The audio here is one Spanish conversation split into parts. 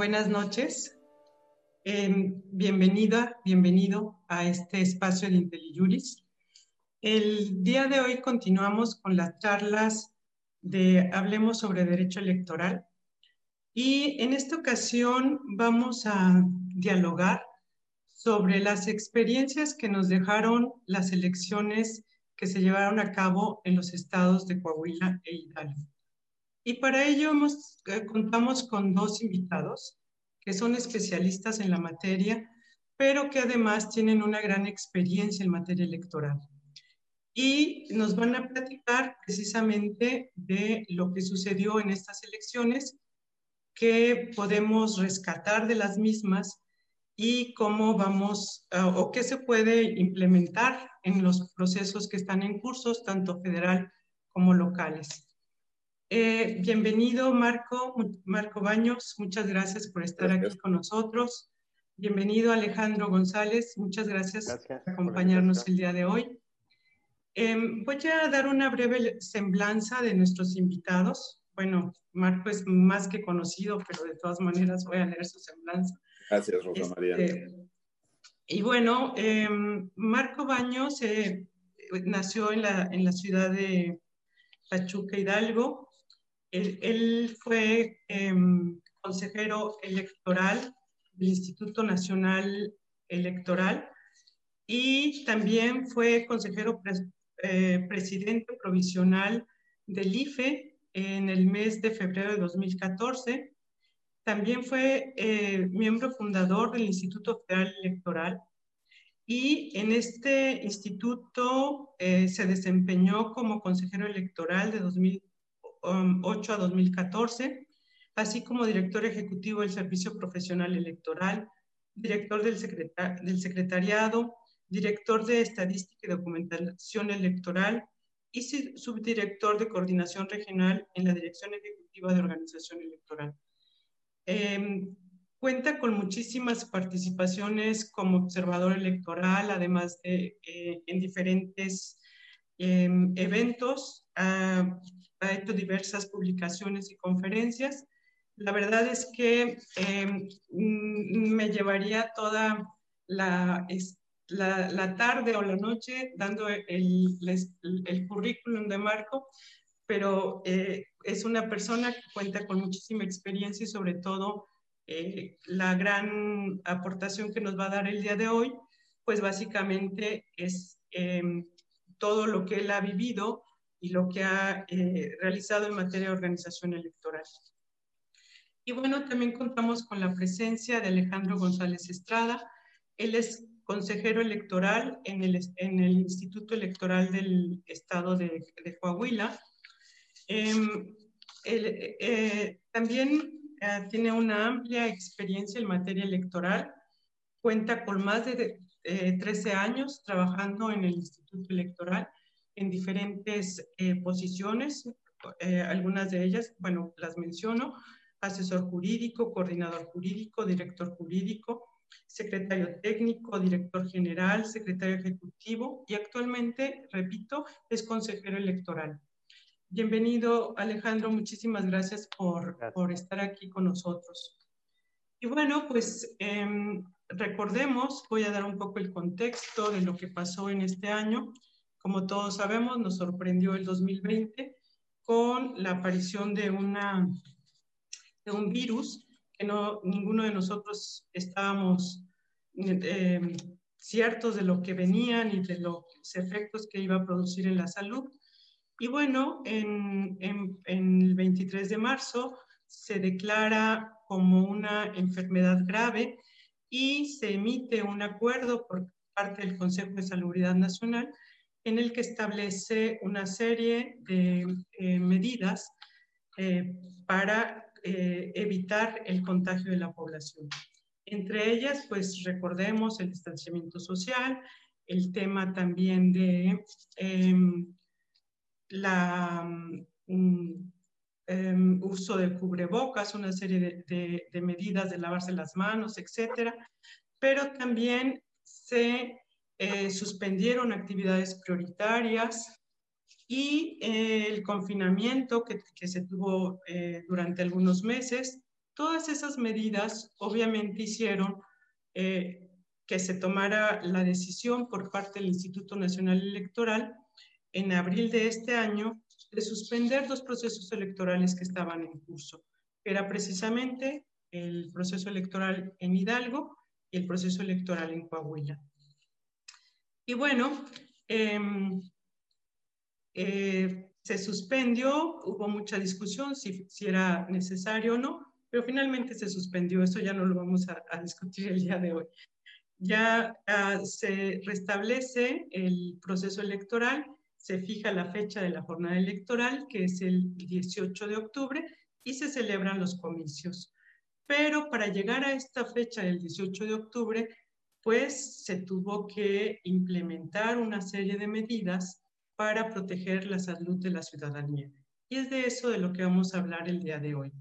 buenas noches. Em, bienvenida, bienvenido a este espacio de IntelliJuris. El día de hoy continuamos con las charlas de Hablemos sobre Derecho Electoral y en esta ocasión vamos a dialogar sobre las experiencias que nos dejaron las elecciones que se llevaron a cabo en los estados de Coahuila e Hidalgo. Y para ello eh, contamos con dos invitados que son especialistas en la materia, pero que además tienen una gran experiencia en materia electoral. Y nos van a platicar precisamente de lo que sucedió en estas elecciones, qué podemos rescatar de las mismas y cómo vamos ah, o qué se puede implementar en los procesos que están en cursos, tanto federal como locales. Eh, bienvenido, Marco, Marco Baños, muchas gracias por estar aquí con nosotros. Bienvenido, Alejandro González, muchas gracias, por acompañarnos el día de hoy. Em, voy a dar una breve semblanza de nuestros invitados. Bueno, Marco es más que conocido, pero de todas maneras voy a leer su semblanza. Gracias, Rosa este, María. y bueno, em, Marco Baños eh, nació en la, en la ciudad de Pachuca Hidalgo. Él, fue em, consejero electoral del Instituto Nacional Electoral y también fue consejero eh, presidente provisional del IFE en el mes de febrero de 2014 también fue eh, miembro fundador del Instituto Federal Electoral y en este instituto eh, se desempeñó como consejero electoral de 2008 a 2014, así como director ejecutivo del Servicio Profesional Electoral, director del, del Secretariado, director de Estadística y Documentación Electoral y subdirector de Coordinación Regional en la Dirección Ejecutiva de Organización Electoral. Em, cuenta con muchísimas participaciones como observador electoral, además de eh, en diferentes em, eventos, ha, hecho diversas publicaciones y conferencias. La verdad es que em, mm, me llevaría toda la, la, tarde o la noche dando el, el currículum de Marco, pero eh, es una persona que cuenta con muchísima experiencia y sobre todo eh, la gran aportación que nos va a dar el día de hoy, pues básicamente es em, todo lo que él ha vivido y lo que ha eh, realizado en materia de organización electoral. Y bueno, también contamos con la presencia de Alejandro González Estrada. Él es consejero electoral en el, en el Instituto Electoral del Estado de, de Coahuila Em, eh, también eh, tiene una amplia experiencia en materia electoral, cuenta con más de 13 años trabajando en el Instituto Electoral en diferentes eh, posiciones, algunas de ellas, bueno, las menciono, asesor jurídico, coordinador jurídico, director jurídico, secretario técnico, director general, secretario ejecutivo y actualmente, repito, es consejero electoral. Bienvenido, Alejandro. Muchísimas gracias por, por estar aquí con nosotros. Y bueno, pues em, recordemos, voy a dar un poco el contexto de lo que pasó en este año. Como todos sabemos, nos sorprendió el 2020 con la aparición de, una, de un virus que no, ninguno de nosotros estábamos em, ciertos de lo que venían y de los efectos que iba a producir en la salud. Y bueno, en, el 23 de marzo se declara como una enfermedad grave y se emite un acuerdo por parte del Consejo de Salubridad Nacional en el que establece una serie de eh, medidas eh, para eh, evitar el contagio de la población. Entre ellas, pues recordemos el distanciamiento social, el tema también de em, la um, uso del cubrebocas, una serie de, medidas de lavarse las manos, etcétera, pero también se eh, suspendieron actividades prioritarias y eh, el confinamiento que, se tuvo durante algunos meses Todas esas medidas obviamente hicieron eh, que se tomara la decisión por parte del Instituto Nacional Electoral en abril de este año de suspender dos procesos electorales que estaban en curso. Era precisamente el proceso electoral en Hidalgo y el proceso electoral en Coahuila. Y bueno, em, eh, se suspendió, hubo mucha discusión si, si, era necesario o no, pero finalmente se suspendió, eso ya no lo vamos a, discutir el día de hoy. Ya ah, se restablece el proceso electoral, se fija la fecha de la jornada electoral, que es el 18 de octubre, y se celebran los comicios. Pero para llegar a esta fecha del 18 de octubre, pues se tuvo que implementar una serie de medidas para proteger la salud de la ciudadanía. Y es de eso de lo que vamos a hablar el día de hoy.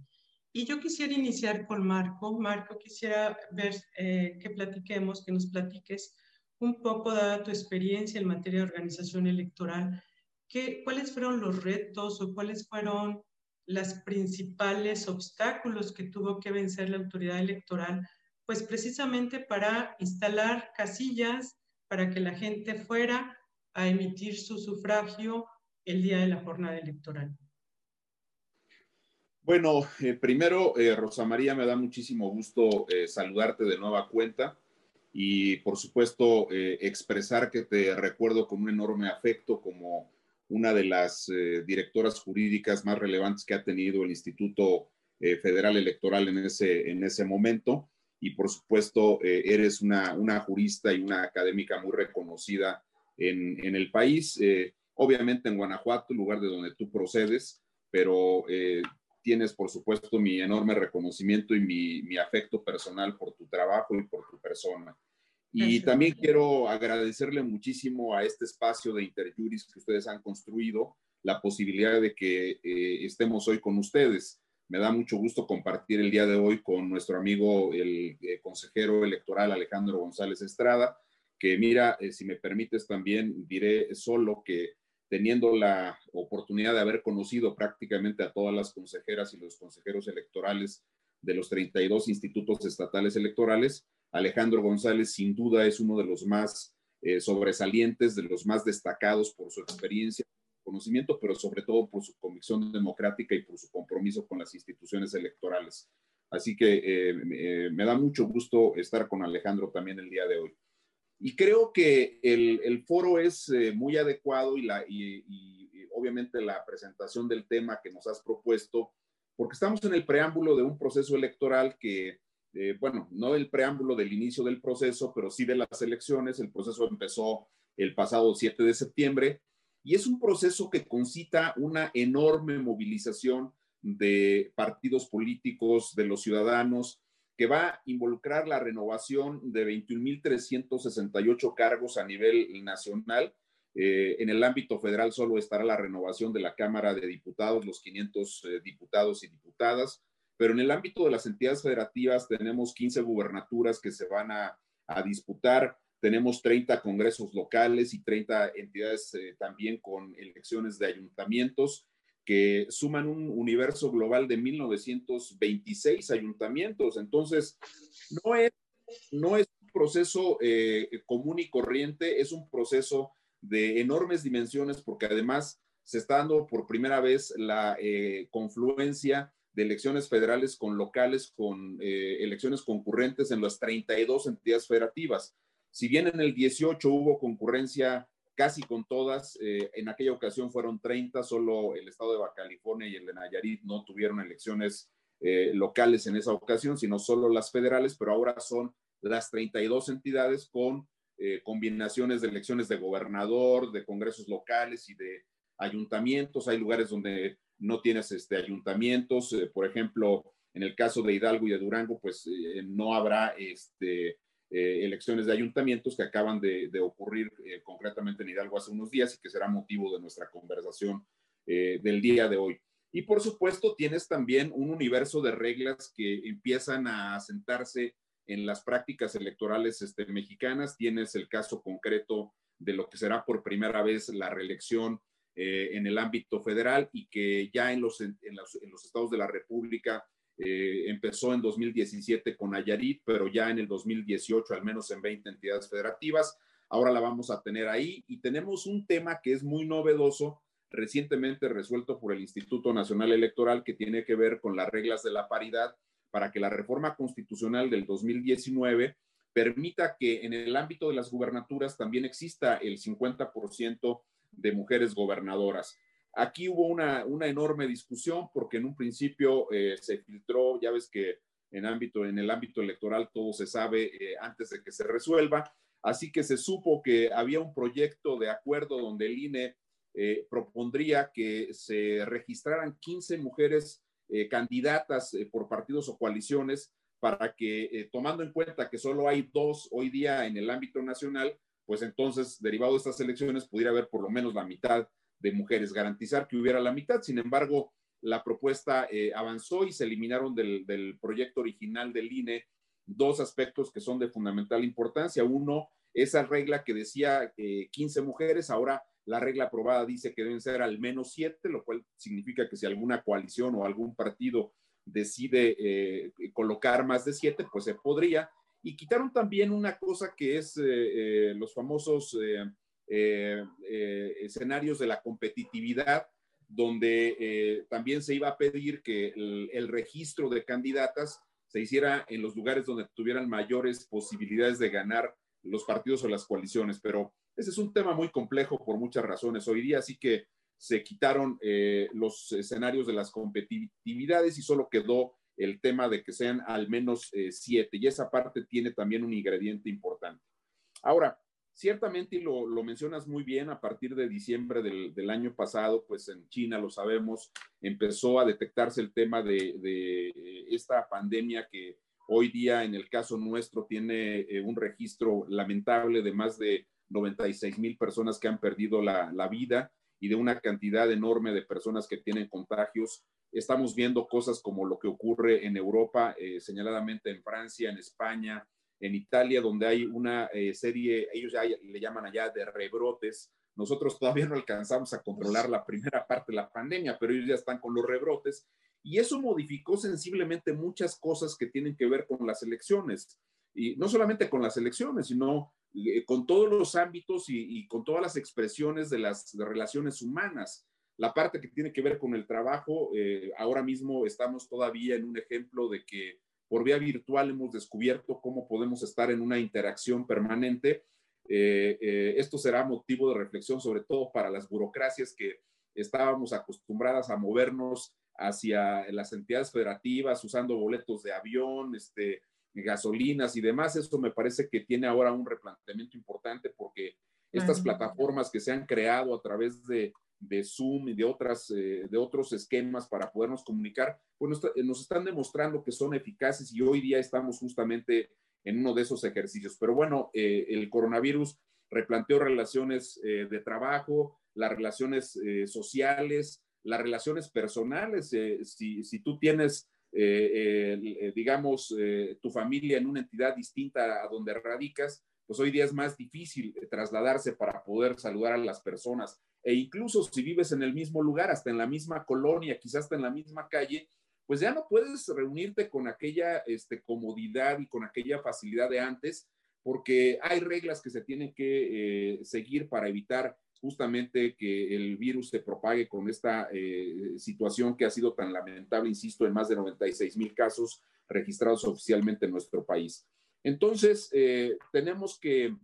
Y yo quisiera iniciar con Marco. Marco, quisiera ver eh, que platiquemos, que nos platiques un poco, dada tu experiencia en materia de organización electoral, ¿qué, ¿cuáles fueron los retos o cuáles fueron los principales obstáculos que tuvo que vencer la autoridad electoral? Pues precisamente para instalar casillas para que la gente fuera a emitir su sufragio el día de la jornada electoral. Bueno, eh, primero, eh, Rosa María, me da muchísimo gusto eh, saludarte de nueva cuenta y, por supuesto, expresar que te recuerdo con un enorme afecto como una de las directoras jurídicas más relevantes que ha tenido el Instituto Federal Electoral en ese, en ese momento. Y, por supuesto, eres una, una, jurista y una académica muy reconocida en, en el país. obviamente en Guanajuato, lugar de donde tú procedes, pero tienes, por supuesto, mi enorme reconocimiento y mi, afecto personal por tu trabajo y por tu persona. Y también quiero agradecerle muchísimo a este espacio de Interjuris que ustedes han construido, la posibilidad de que eh, estemos hoy con ustedes. Me da mucho gusto compartir el día de hoy con nuestro amigo, el eh, consejero electoral Alejandro González Estrada, que mira, eh, si me permites también diré solo que teniendo la oportunidad de haber conocido prácticamente a todas las consejeras y los consejeros electorales de los 32 institutos estatales electorales, Alejandro González sin duda es uno de los más eh, sobresalientes, de los más destacados por su experiencia, conocimiento, pero sobre todo por su convicción democrática y por su compromiso con las instituciones electorales. Así que eh, eh, me da mucho gusto estar con Alejandro también el día de hoy. Y creo que el, el foro es eh, muy adecuado y, la, y, obviamente la presentación del tema que nos has propuesto, porque estamos en el preámbulo de un proceso electoral que, eh, bueno, no el preámbulo del inicio del proceso, pero sí de las elecciones. El proceso empezó el pasado 7 de septiembre y es un proceso que concita una enorme movilización de partidos políticos, de los ciudadanos, que va a involucrar la renovación de 21.368 cargos a nivel nacional. Eh, en el ámbito federal solo estará la renovación de la Cámara de Diputados, los 500 eh, diputados y diputadas, pero en el ámbito de las entidades federativas tenemos 15 gubernaturas que se van a, disputar, tenemos 30 congresos locales y 30 entidades eh, también con elecciones de ayuntamientos que suman un universo global de 1926 ayuntamientos. Entonces, no es, no es un proceso eh, común y corriente, es un proceso de enormes dimensiones porque además se está dando por primera vez la eh, confluencia de elecciones federales con locales, con eh, elecciones concurrentes en las 32 entidades federativas. Si bien en el 18 hubo concurrencia casi con todas. Eh, en aquella ocasión fueron 30, solo el estado de Baja California y el de Nayarit no tuvieron elecciones eh, locales en esa ocasión, sino solo las federales, pero ahora son las 32 entidades con eh, combinaciones de elecciones de gobernador, de congresos locales y de ayuntamientos. Hay lugares donde no tienes este, ayuntamientos, por ejemplo, en el caso de Hidalgo y de Durango, pues no habrá este, eh, elecciones de ayuntamientos que acaban de, ocurrir eh, concretamente en Hidalgo hace unos días y que será motivo de nuestra conversación eh, del día de hoy. Y por supuesto, tienes también un universo de reglas que empiezan a asentarse en las prácticas electorales este, mexicanas. Tienes el caso concreto de lo que será por primera vez la reelección en el ámbito federal y que ya en los, en los, estados de la República eh, empezó en 2017 con Nayarit, pero ya en el 2018 al menos en 20 entidades federativas. Ahora la vamos a tener ahí y tenemos un tema que es muy novedoso, recientemente resuelto por el Instituto Nacional Electoral, que tiene que ver con las reglas de la paridad para que la reforma constitucional del 2019 permita que en el ámbito de las gubernaturas también exista el 50% de mujeres gobernadoras. Aquí hubo una, enorme discusión porque en un principio eh, se filtró, ya ves que en, ámbito, en el ámbito electoral todo se sabe eh, antes de que se resuelva, así que se supo que había un proyecto de acuerdo donde el INE eh, propondría que se registraran 15 mujeres candidatas por partidos o coaliciones para que, tomando en cuenta que solo hay dos hoy día en el ámbito nacional, pues entonces, derivado de estas elecciones, pudiera haber por lo menos la mitad de mujeres, garantizar que hubiera la mitad. Sin embargo, la propuesta eh, avanzó y se eliminaron del, proyecto original del INE dos aspectos que son de fundamental importancia. Uno, esa regla que decía 15 mujeres, ahora la regla aprobada dice que deben ser al menos siete, lo cual significa que si alguna coalición o algún partido decide eh, colocar más de siete, pues se podría. Y quitaron también una cosa que es eh, los famosos eh, eh, escenarios de la competitividad, donde eh, también se iba a pedir que el, registro de candidatas se hiciera en los lugares donde tuvieran mayores posibilidades de ganar los partidos o las coaliciones. Pero ese es un tema muy complejo por muchas razones hoy día, así que se quitaron los escenarios de las competitividades y solo quedó el tema de que sean al menos siete. Y esa parte tiene también un ingrediente importante. Ahora, Ciertamente, y lo, mencionas muy bien, a partir de diciembre del, año pasado, pues en China, lo sabemos, empezó a detectarse el tema de, esta pandemia que hoy día, en el caso nuestro, tiene eh, un registro lamentable de más de 96 mil personas que han perdido la, vida y de una cantidad enorme de personas que tienen contagios. Estamos viendo cosas como lo que ocurre en Europa, eh, señaladamente en Francia, en España, en Italia, donde hay una eh, serie, ellos ya le llaman allá de rebrotes. Nosotros todavía no alcanzamos a controlar la primera parte de la pandemia, pero ellos ya están con los rebrotes. Y eso modificó sensiblemente muchas cosas que tienen que ver con las elecciones. Y no solamente con las elecciones, sino eh, con todos los ámbitos y, con todas las expresiones de las relaciones humanas. La parte que tiene que ver con el trabajo, eh, ahora mismo estamos todavía en un ejemplo de que por vía virtual hemos descubierto cómo podemos estar en una interacción permanente. Eh, eh, esto será motivo de reflexión, sobre todo para las burocracias que estábamos acostumbradas a movernos hacia las entidades federativas usando boletos de avión, este, gasolinas y demás. Eso me parece que tiene ahora un replanteamiento importante porque estas plataformas que se han creado a través de de Zoom y de, otras, eh, de otros esquemas para podernos comunicar, pues nos, están demostrando que son eficaces y hoy día estamos justamente en uno de esos ejercicios. Pero bueno, eh, el coronavirus replanteó relaciones de trabajo, las relaciones sociales, las relaciones personales. Si, si, tú tienes, digamos, tu familia en una entidad distinta a donde radicas, pues hoy día es más difícil trasladarse para poder saludar a las personas e incluso si vives en el mismo lugar, hasta en la misma colonia, quizás hasta en la misma calle, pues ya no puedes reunirte con aquella este, comodidad y con aquella facilidad de antes, porque hay reglas que se tienen que eh, seguir para evitar justamente que el virus se propague con esta eh, situación que ha sido tan lamentable, insisto, en más de 96 mil casos registrados oficialmente en nuestro país. Entonces, eh, tenemos que,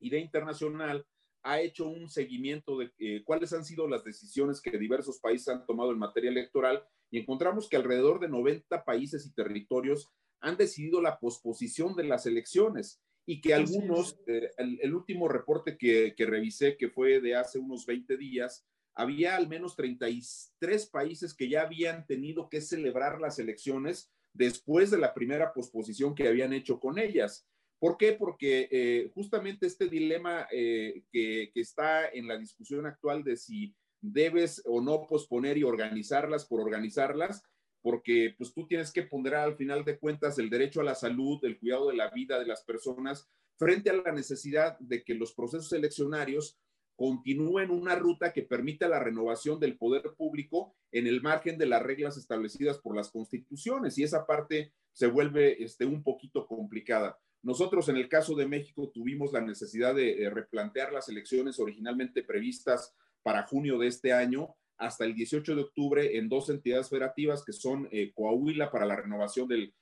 idea internacional, ha hecho un seguimiento de eh, cuáles han sido las decisiones que diversos países han tomado en materia electoral y encontramos que alrededor de 90 países y territorios han decidido la posposición de las elecciones y que algunos, eh, el, último reporte que, que, revisé, que fue de hace unos 20 días, había al menos 33 países que ya habían tenido que celebrar las elecciones después de la primera posposición que habían hecho con ellas. ¿Por qué? Porque eh, justamente este dilema eh, que, está en la discusión actual de si debes o no posponer y organizarlas por organizarlas, porque pues tú tienes que ponderar al final de cuentas el derecho a la salud, el cuidado de la vida de las personas frente a la necesidad de que los procesos eleccionarios continúe en una ruta que permita la renovación del poder público en el margen de las reglas establecidas por las constituciones y esa parte se vuelve este, un poquito complicada. Nosotros en el caso de México tuvimos la necesidad de replantear las elecciones originalmente previstas para junio de este año hasta el 18 de octubre en dos entidades federativas que son eh, Coahuila para la renovación del,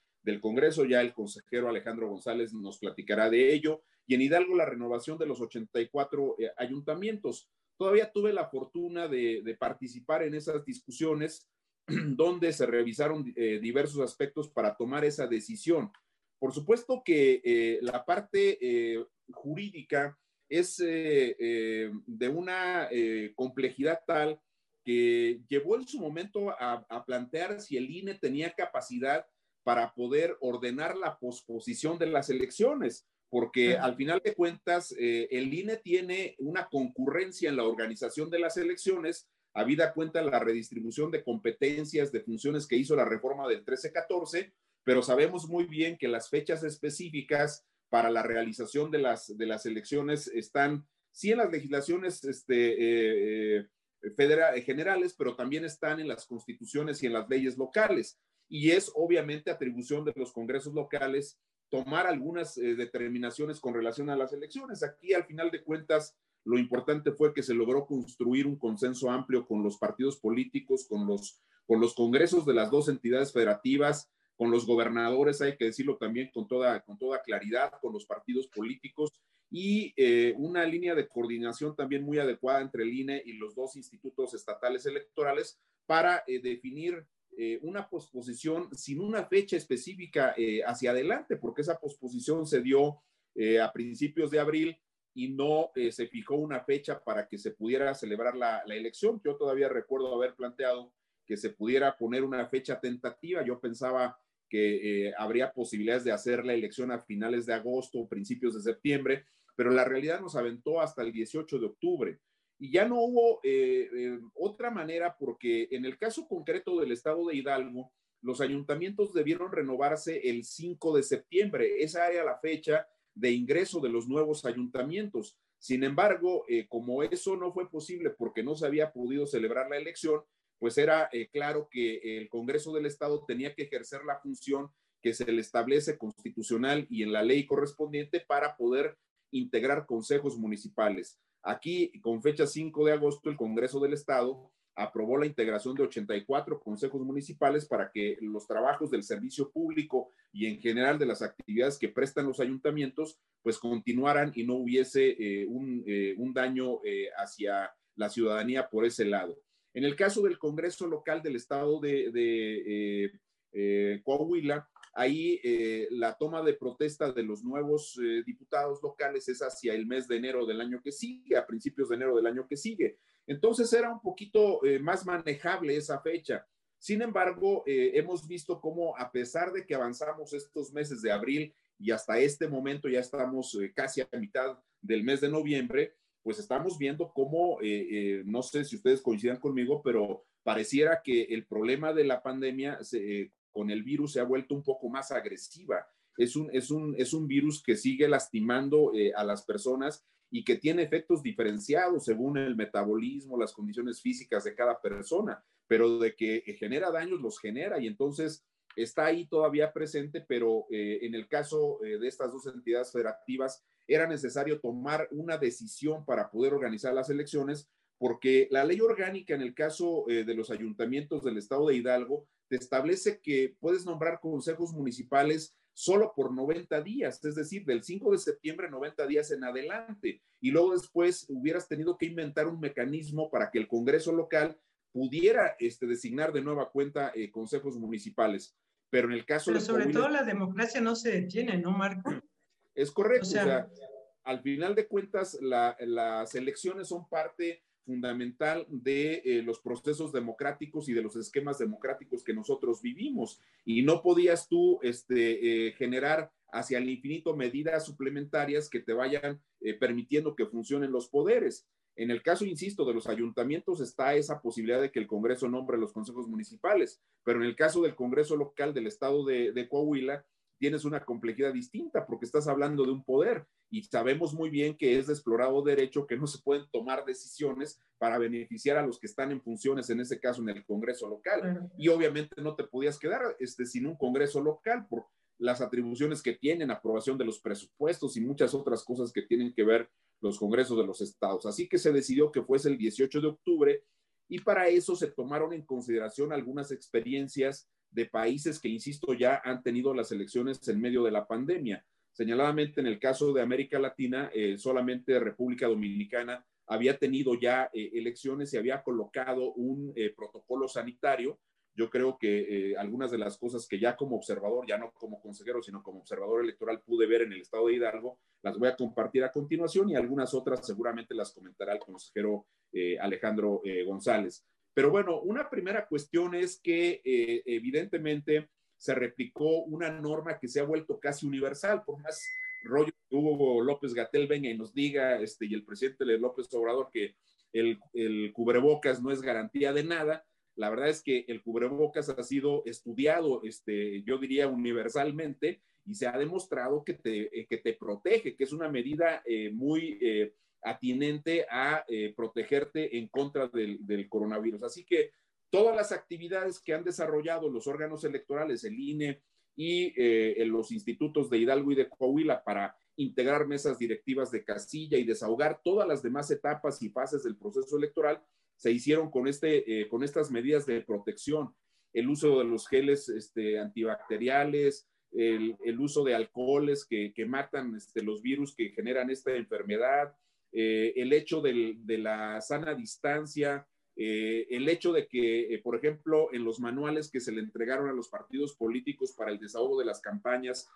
Congreso, ya el consejero Alejandro González nos platicará de ello, y en Hidalgo la renovación de los 84 eh, ayuntamientos. Todavía tuve la fortuna de, participar en esas discusiones donde se revisaron eh, diversos aspectos para tomar esa decisión. Por supuesto que eh, la parte jurídica es de una complejidad tal que llevó en su momento a, a plantear si el INE tenía capacidad para poder ordenar la posposición de las elecciones porque al final de cuentas eh, el INE tiene una concurrencia en la organización de las elecciones, habida cuenta la redistribución de competencias, de funciones que hizo la reforma del 13-14, pero sabemos muy bien que las fechas específicas para la realización de las, de las elecciones están, sí en las legislaciones este, eh, eh, generales, pero también están en las constituciones y en las leyes locales. Y es obviamente atribución de los congresos locales tomar algunas eh, determinaciones con relación a las elecciones. Aquí, al final de cuentas, lo importante fue que se logró construir un consenso amplio con los partidos políticos, con los, con los congresos de las dos entidades federativas, con los gobernadores, hay que decirlo también con toda, con toda claridad, con los partidos políticos y eh, una línea de coordinación también muy adecuada entre el INE y los dos institutos estatales electorales para eh, definir eh, una posposición sin una fecha específica eh, hacia adelante, porque esa posposición se dio eh, a principios de abril y no se fijó una fecha para que se pudiera celebrar la, la, elección. Yo todavía recuerdo haber planteado que se pudiera poner una fecha tentativa. Yo pensaba que habría posibilidades de hacer la elección a finales de agosto o principios de septiembre, pero la realidad nos aventó hasta el 18 de octubre y ya no hubo eh, eh, otra manera porque en el caso concreto del estado de Hidalgo, los ayuntamientos debieron renovarse el 5 de septiembre. Esa era la fecha de ingreso de los nuevos ayuntamientos. Sin embargo, eh, como eso no fue posible porque no se había podido celebrar la elección, pues era claro que el Congreso del Estado tenía que ejercer la función que se le establece constitucional y en la ley correspondiente para poder integrar consejos municipales. Aquí, con fecha 5 de agosto, el Congreso del Estado aprobó la integración de 84 consejos municipales para que los trabajos del servicio público y en general de las actividades que prestan los ayuntamientos, pues continuaran y no hubiese eh, eh, un, daño eh, hacia la ciudadanía por ese lado. En el caso del Congreso local del Estado de, de Coahuila, Ahí eh, la toma de protesta de los nuevos eh, diputados locales es hacia el mes de enero del año que sigue, a principios de enero del año que sigue. Entonces era un poquito eh, más manejable esa fecha. Sin embargo, hemos visto cómo a pesar de que avanzamos estos meses de abril y hasta este momento ya estamos casi a mitad del mes de noviembre, pues estamos viendo cómo, no sé si ustedes coincidan conmigo, pero pareciera que el problema de la pandemia se, con el virus se ha vuelto un poco más agresiva. Es un, es un, es un virus que sigue lastimando eh, a las personas y que tiene efectos diferenciados según el metabolismo, las condiciones físicas de cada persona, pero de que genera daños, los genera y entonces está ahí todavía presente, pero eh, en el caso eh, de estas dos entidades federativas era necesario tomar una decisión para poder organizar las elecciones, porque la ley orgánica en el caso de los ayuntamientos del estado de Hidalgo te establece que puedes nombrar consejos municipales solo por 90 días, es decir, del 5 de septiembre 90 días en adelante. Y luego después hubieras tenido que inventar un mecanismo para que el Congreso local pudiera este, designar de nueva cuenta eh, consejos municipales. Pero en el caso Pero sobre todo la democracia no se detiene, ¿no, Marco? Es correcto. O sea, al final de cuentas, las elecciones son parte fundamental de eh, los procesos democráticos y de los esquemas democráticos que nosotros vivimos. Y no podías tú este, eh, generar hacia el infinito medidas suplementarias que te vayan eh, permitiendo que funcionen los poderes. En el caso, insisto, de los ayuntamientos está esa posibilidad de que el Congreso nombre los consejos municipales, pero en el caso del Congreso local del estado de, de Coahuila, tienes una complejidad distinta porque estás hablando de un poder y sabemos muy bien que es de explorado derecho que no se pueden tomar decisiones para beneficiar a los que están en funciones, en ese caso en el Congreso local. Y obviamente no te podías quedar este, sin un Congreso local por las atribuciones que tienen, aprobación de los presupuestos y muchas otras cosas que tienen que ver los congresos de los estados. Así que se decidió que fuese el 18 de octubre y para eso se tomaron en consideración algunas experiencias de países que, insisto, ya han tenido las elecciones en medio de la pandemia. Señaladamente, en el caso de América Latina, eh, solamente República Dominicana había tenido ya eh, elecciones y había colocado un eh, protocolo sanitario yo creo que algunas de las cosas que ya como observador, ya no como consejero, sino como observador electoral pude ver en el estado de Hidalgo, las voy a compartir a continuación y algunas otras seguramente las comentará el consejero Alejandro González. Pero bueno, una primera cuestión es que evidentemente se replicó una norma que se ha vuelto casi universal, por más rollo que Hugo López Gatel venga y nos diga, este, y el presidente López Obrador, que el, cubrebocas no es garantía de nada, la verdad es que el cubrebocas ha sido estudiado, este, yo diría, universalmente y se ha demostrado que te, eh, que te protege, que es una medida eh, muy eh, atinente a protegerte en contra del, coronavirus. Así que todas las actividades que han desarrollado los órganos electorales, el INE y los institutos de Hidalgo y de Coahuila para integrar mesas directivas de casilla y desahogar todas las demás etapas y fases del proceso electoral, se hicieron con, este, eh, con estas medidas de protección, el uso de los geles este, antibacteriales, el, uso de alcoholes que, matan este, los virus que generan esta enfermedad, eh, el hecho de la sana distancia, eh, el hecho de que, por ejemplo, en los manuales que se le entregaron a los partidos políticos para el desahogo de las campañas,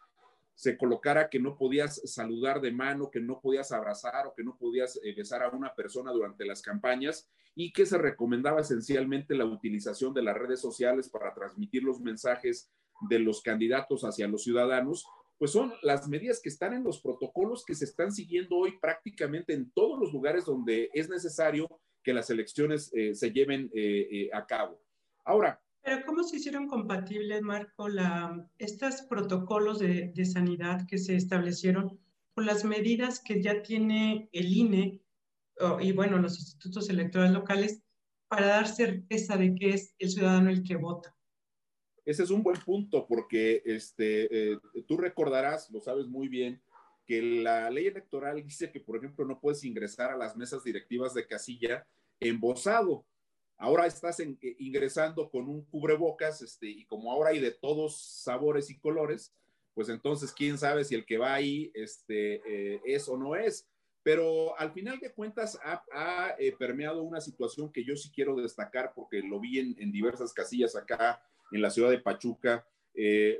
se colocara que no podías saludar de mano, que no podías abrazar o que no podías eh, besar a una persona durante las campañas y que se recomendaba esencialmente la utilización de las redes sociales para transmitir los mensajes de los candidatos hacia los ciudadanos, pues son las medidas que están en los protocolos que se están siguiendo hoy prácticamente en todos los lugares donde es necesario que las elecciones eh, se lleven eh, a cabo. Ahora, pero ¿cómo se hicieron compatibles, Marco, la, estos protocolos de, de, sanidad que se establecieron con las medidas que ya tiene el INE y, bueno, los institutos electorales locales para dar certeza de que es el ciudadano el que vota? Ese es un buen punto porque este, eh, tú recordarás, lo sabes muy bien, que la ley electoral dice que, por ejemplo, no puedes ingresar a las mesas directivas de casilla embosado Ahora estás eh, ingresando con un cubrebocas, este, y como ahora hay de todos sabores y colores, pues entonces quién sabe si el que va ahí este, eh, es o no es. Pero al final de cuentas ha, permeado una situación que yo sí quiero destacar porque lo vi en, diversas casillas acá en la ciudad de Pachuca.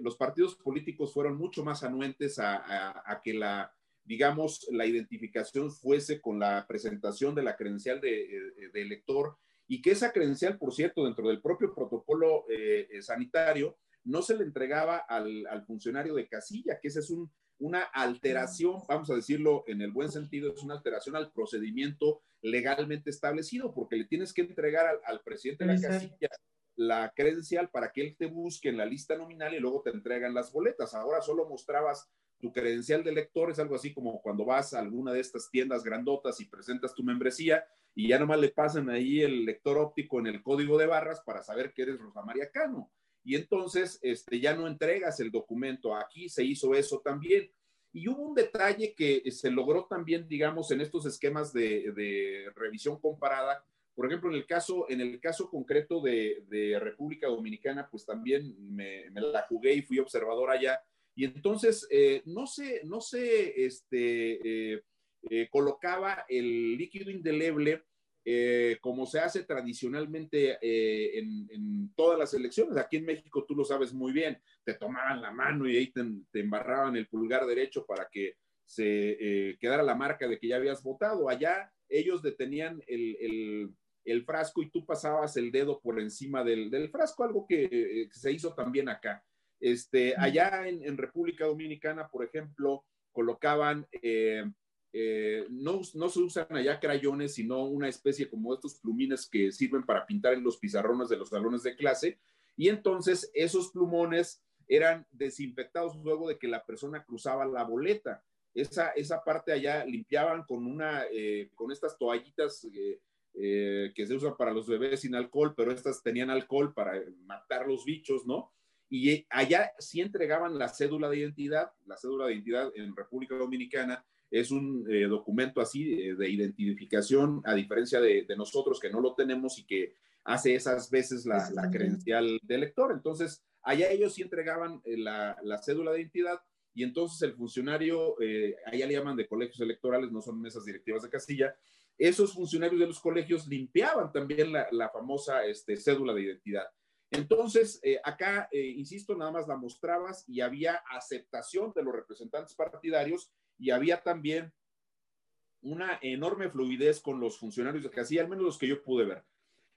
los partidos políticos fueron mucho más anuentes a, que la, digamos, la identificación fuese con la presentación de la credencial de, de elector y que esa credencial, por cierto, dentro del propio protocolo eh, eh, sanitario, no se le entregaba al, funcionario de casilla, que esa es una alteración, vamos a decirlo en el buen sentido, es una alteración al procedimiento legalmente establecido, porque le tienes que entregar al, presidente de la casilla la credencial para que él te busque en la lista nominal y luego te entregan las boletas. Ahora solo mostrabas tu credencial de lector, es algo así como cuando vas a alguna de estas tiendas grandotas y presentas tu membresía y ya nomás le pasan ahí el lector óptico en el código de barras para saber que eres Rosa María Cano. Y entonces este, ya no entregas el documento. Aquí se hizo eso también. Y hubo un detalle que se logró también, digamos, en estos esquemas de, revisión comparada. Por ejemplo, en el caso, en el caso concreto de, República Dominicana, pues también me, la jugué y fui observador allá. Y entonces, eh, no sé, no sé, este, eh, eh, colocaba el líquido indeleble como se hace tradicionalmente en, todas las elecciones. Aquí en México tú lo sabes muy bien, te tomaban la mano y ahí te, embarraban el pulgar derecho para que se quedara la marca de que ya habías votado. Allá ellos detenían el, frasco y tú pasabas el dedo por encima del, frasco, algo que, se hizo también acá. Este, allá en, República Dominicana, por ejemplo, colocaban eh, no, no, se usan allá crayones, sino una especie como estos plumines que sirven para pintar en los pizarrones de los salones de clase. Y entonces esos plumones eran desinfectados luego de que la persona cruzaba la boleta. Esa, esa parte allá limpiaban con una, eh, con estas toallitas eh, eh, que se usan para los bebés sin alcohol, pero estas tenían alcohol para matar los bichos, ¿no? Y allá sí entregaban la cédula de identidad, la cédula de identidad en República Dominicana es un documento así de identificación, a diferencia de, nosotros que no lo tenemos y que hace esas veces la, la credencial de elector. Entonces, allá ellos sí entregaban la, la cédula de identidad y entonces el funcionario, eh, allá le llaman de colegios electorales, no son mesas directivas de Castilla, esos funcionarios de los colegios limpiaban también la, famosa este, cédula de identidad. Entonces, eh, acá, eh, insisto, nada más la mostrabas y había aceptación de los representantes partidarios y había también una enorme fluidez con los funcionarios de Castilla, al menos los que yo pude ver.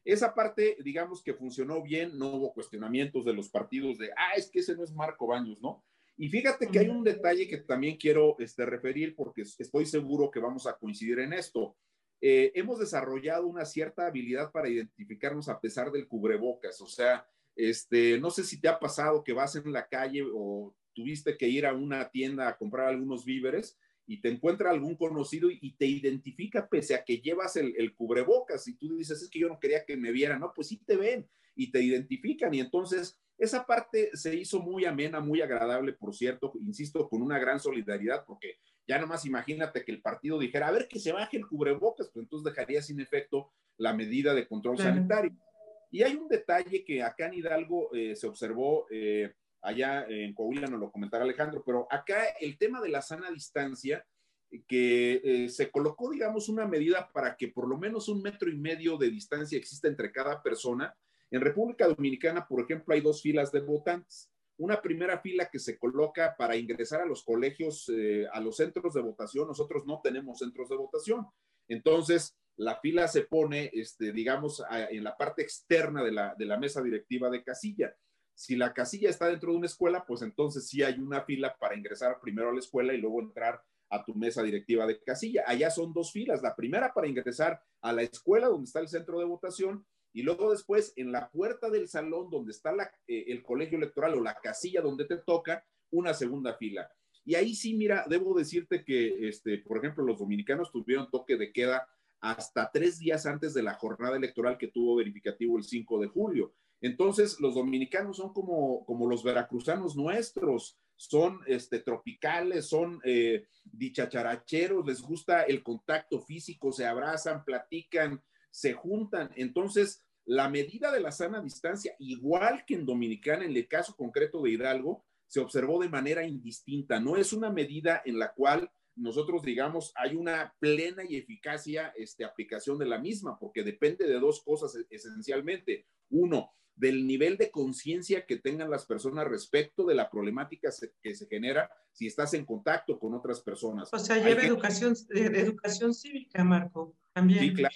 Esa parte, digamos que funcionó bien, no hubo cuestionamientos de los partidos de, ah, es que ese no es Marco Baños, ¿no? Y fíjate que hay un detalle que también quiero este, referir porque estoy seguro que vamos a coincidir en esto. Eh, hemos desarrollado una cierta habilidad para identificarnos a pesar del cubrebocas. O sea, este, no sé si te ha pasado que vas en la calle o tuviste que ir a una tienda a comprar algunos víveres y te encuentra algún conocido y, te identifica pese a que llevas el, el, cubrebocas y tú dices, es que yo no quería que me vieran, no, pues sí te ven y te identifican y entonces esa parte se hizo muy amena, muy agradable, por cierto, insisto, con una gran solidaridad, porque ya nomás imagínate que el partido dijera, a ver que se baje el cubrebocas, pues entonces dejaría sin efecto la medida de control sanitario. Y hay un detalle que acá en Hidalgo eh, se observó, eh, allá en Coahuila nos lo comentará Alejandro, pero acá el tema de la sana distancia, que eh, se colocó, digamos, una medida para que por lo menos un metro y medio de distancia exista entre cada persona, en República Dominicana, por ejemplo, hay dos filas de votantes. Una primera fila que se coloca para ingresar a los colegios, eh, a los centros de votación. Nosotros no tenemos centros de votación. Entonces, la fila se pone, este, digamos, en la parte externa de la, de la mesa directiva de casilla. Si la casilla está dentro de una escuela, pues entonces sí hay una fila para ingresar primero a la escuela y luego entrar a tu mesa directiva de casilla. Allá son dos filas. La primera para ingresar a la escuela donde está el centro de votación y luego después en la puerta del salón donde está eh, el colegio electoral o la casilla donde te toca, una segunda fila. Y ahí sí, mira, debo decirte que, este, por ejemplo, los dominicanos tuvieron toque de queda hasta tres días antes de la jornada electoral que tuvo verificativo el 5 de julio. Entonces, los dominicanos son como, como los veracruzanos nuestros, son este, tropicales, son eh, dichacharacheros, les gusta el contacto físico, se abrazan, platican, se juntan. Entonces, la medida de la sana distancia, igual que en Dominicana, en el caso concreto de Hidalgo, se observó de manera indistinta. No es una medida en la cual nosotros digamos hay una plena y eficacia este, aplicación de la misma, porque depende de dos cosas esencialmente. Uno, del nivel de conciencia que tengan las personas respecto de la problemática que se genera si estás en contacto con otras personas. O sea, lleva educación, eh, educación cívica, Marco, también. Sí, claro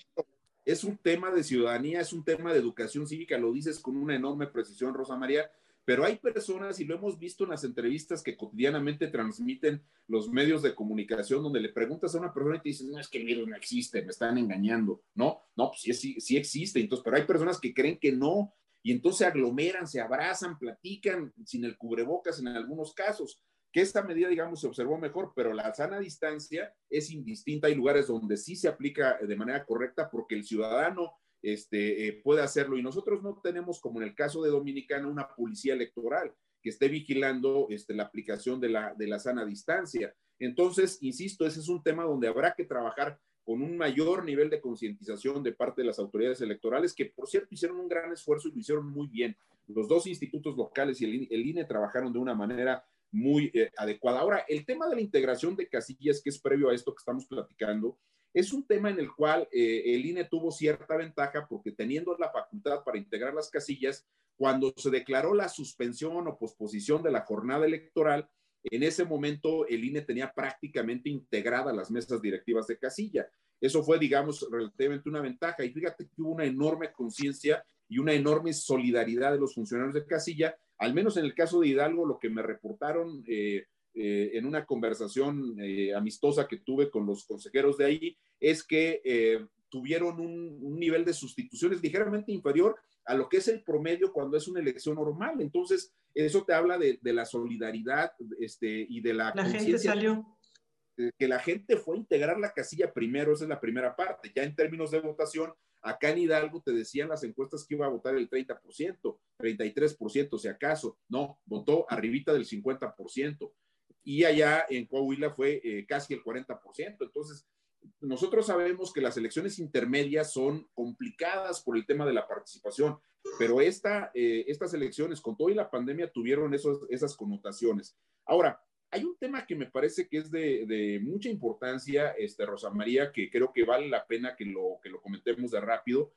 es un tema de ciudadanía, es un tema de educación cívica, lo dices con una enorme precisión, Rosa María, pero hay personas, y lo hemos visto en las entrevistas que cotidianamente transmiten los medios de comunicación, donde le preguntas a una persona y te dicen, no, es que el virus no existe, me están engañando. No, no, pues sí, existe, entonces, pero hay personas que creen que no, y entonces aglomeran, se abrazan, platican sin el cubrebocas en algunos casos que esta medida, digamos, se observó mejor, pero la sana distancia es indistinta. Hay lugares donde sí se aplica de manera correcta porque el ciudadano este, eh, puede hacerlo y nosotros no tenemos, como en el caso de Dominicana, una policía electoral que esté vigilando este, la aplicación de la, de la sana distancia. Entonces, insisto, ese es un tema donde habrá que trabajar con un mayor nivel de concientización de parte de las autoridades electorales, que por cierto hicieron un gran esfuerzo y lo hicieron muy bien. Los dos institutos locales y el, el INE trabajaron de una manera muy eh, adecuada. Ahora, el tema de la integración de casillas, que es previo a esto que estamos platicando, es un tema en el cual eh, el INE tuvo cierta ventaja porque teniendo la facultad para integrar las casillas, cuando se declaró la suspensión o posposición de la jornada electoral, en ese momento el INE tenía prácticamente integrada las mesas directivas de casilla. Eso fue, digamos, relativamente una ventaja. Y fíjate que hubo una enorme conciencia y una enorme solidaridad de los funcionarios de casilla al menos en el caso de Hidalgo, lo que me reportaron eh, eh, en una conversación eh, amistosa que tuve con los consejeros de ahí, es que tuvieron un, nivel de sustituciones ligeramente inferior a lo que es el promedio cuando es una elección normal. Entonces, eso te habla de, la solidaridad este, y de la... La gente salió. Que la gente fue a integrar la casilla primero, esa es la primera parte. Ya en términos de votación, acá en Hidalgo te decían las encuestas que iba a votar el 30%, 33% si acaso. No, votó arribita del 50%. Y allá en Coahuila fue eh, casi el 40%. Entonces, nosotros sabemos que las elecciones intermedias son complicadas por el tema de la participación, pero esta, eh, estas elecciones con todo y la pandemia tuvieron esos, esas connotaciones. Ahora, hay un tema que me parece que es de, mucha importancia, este, Rosa María, que creo que vale la pena que lo, comentemos de rápido.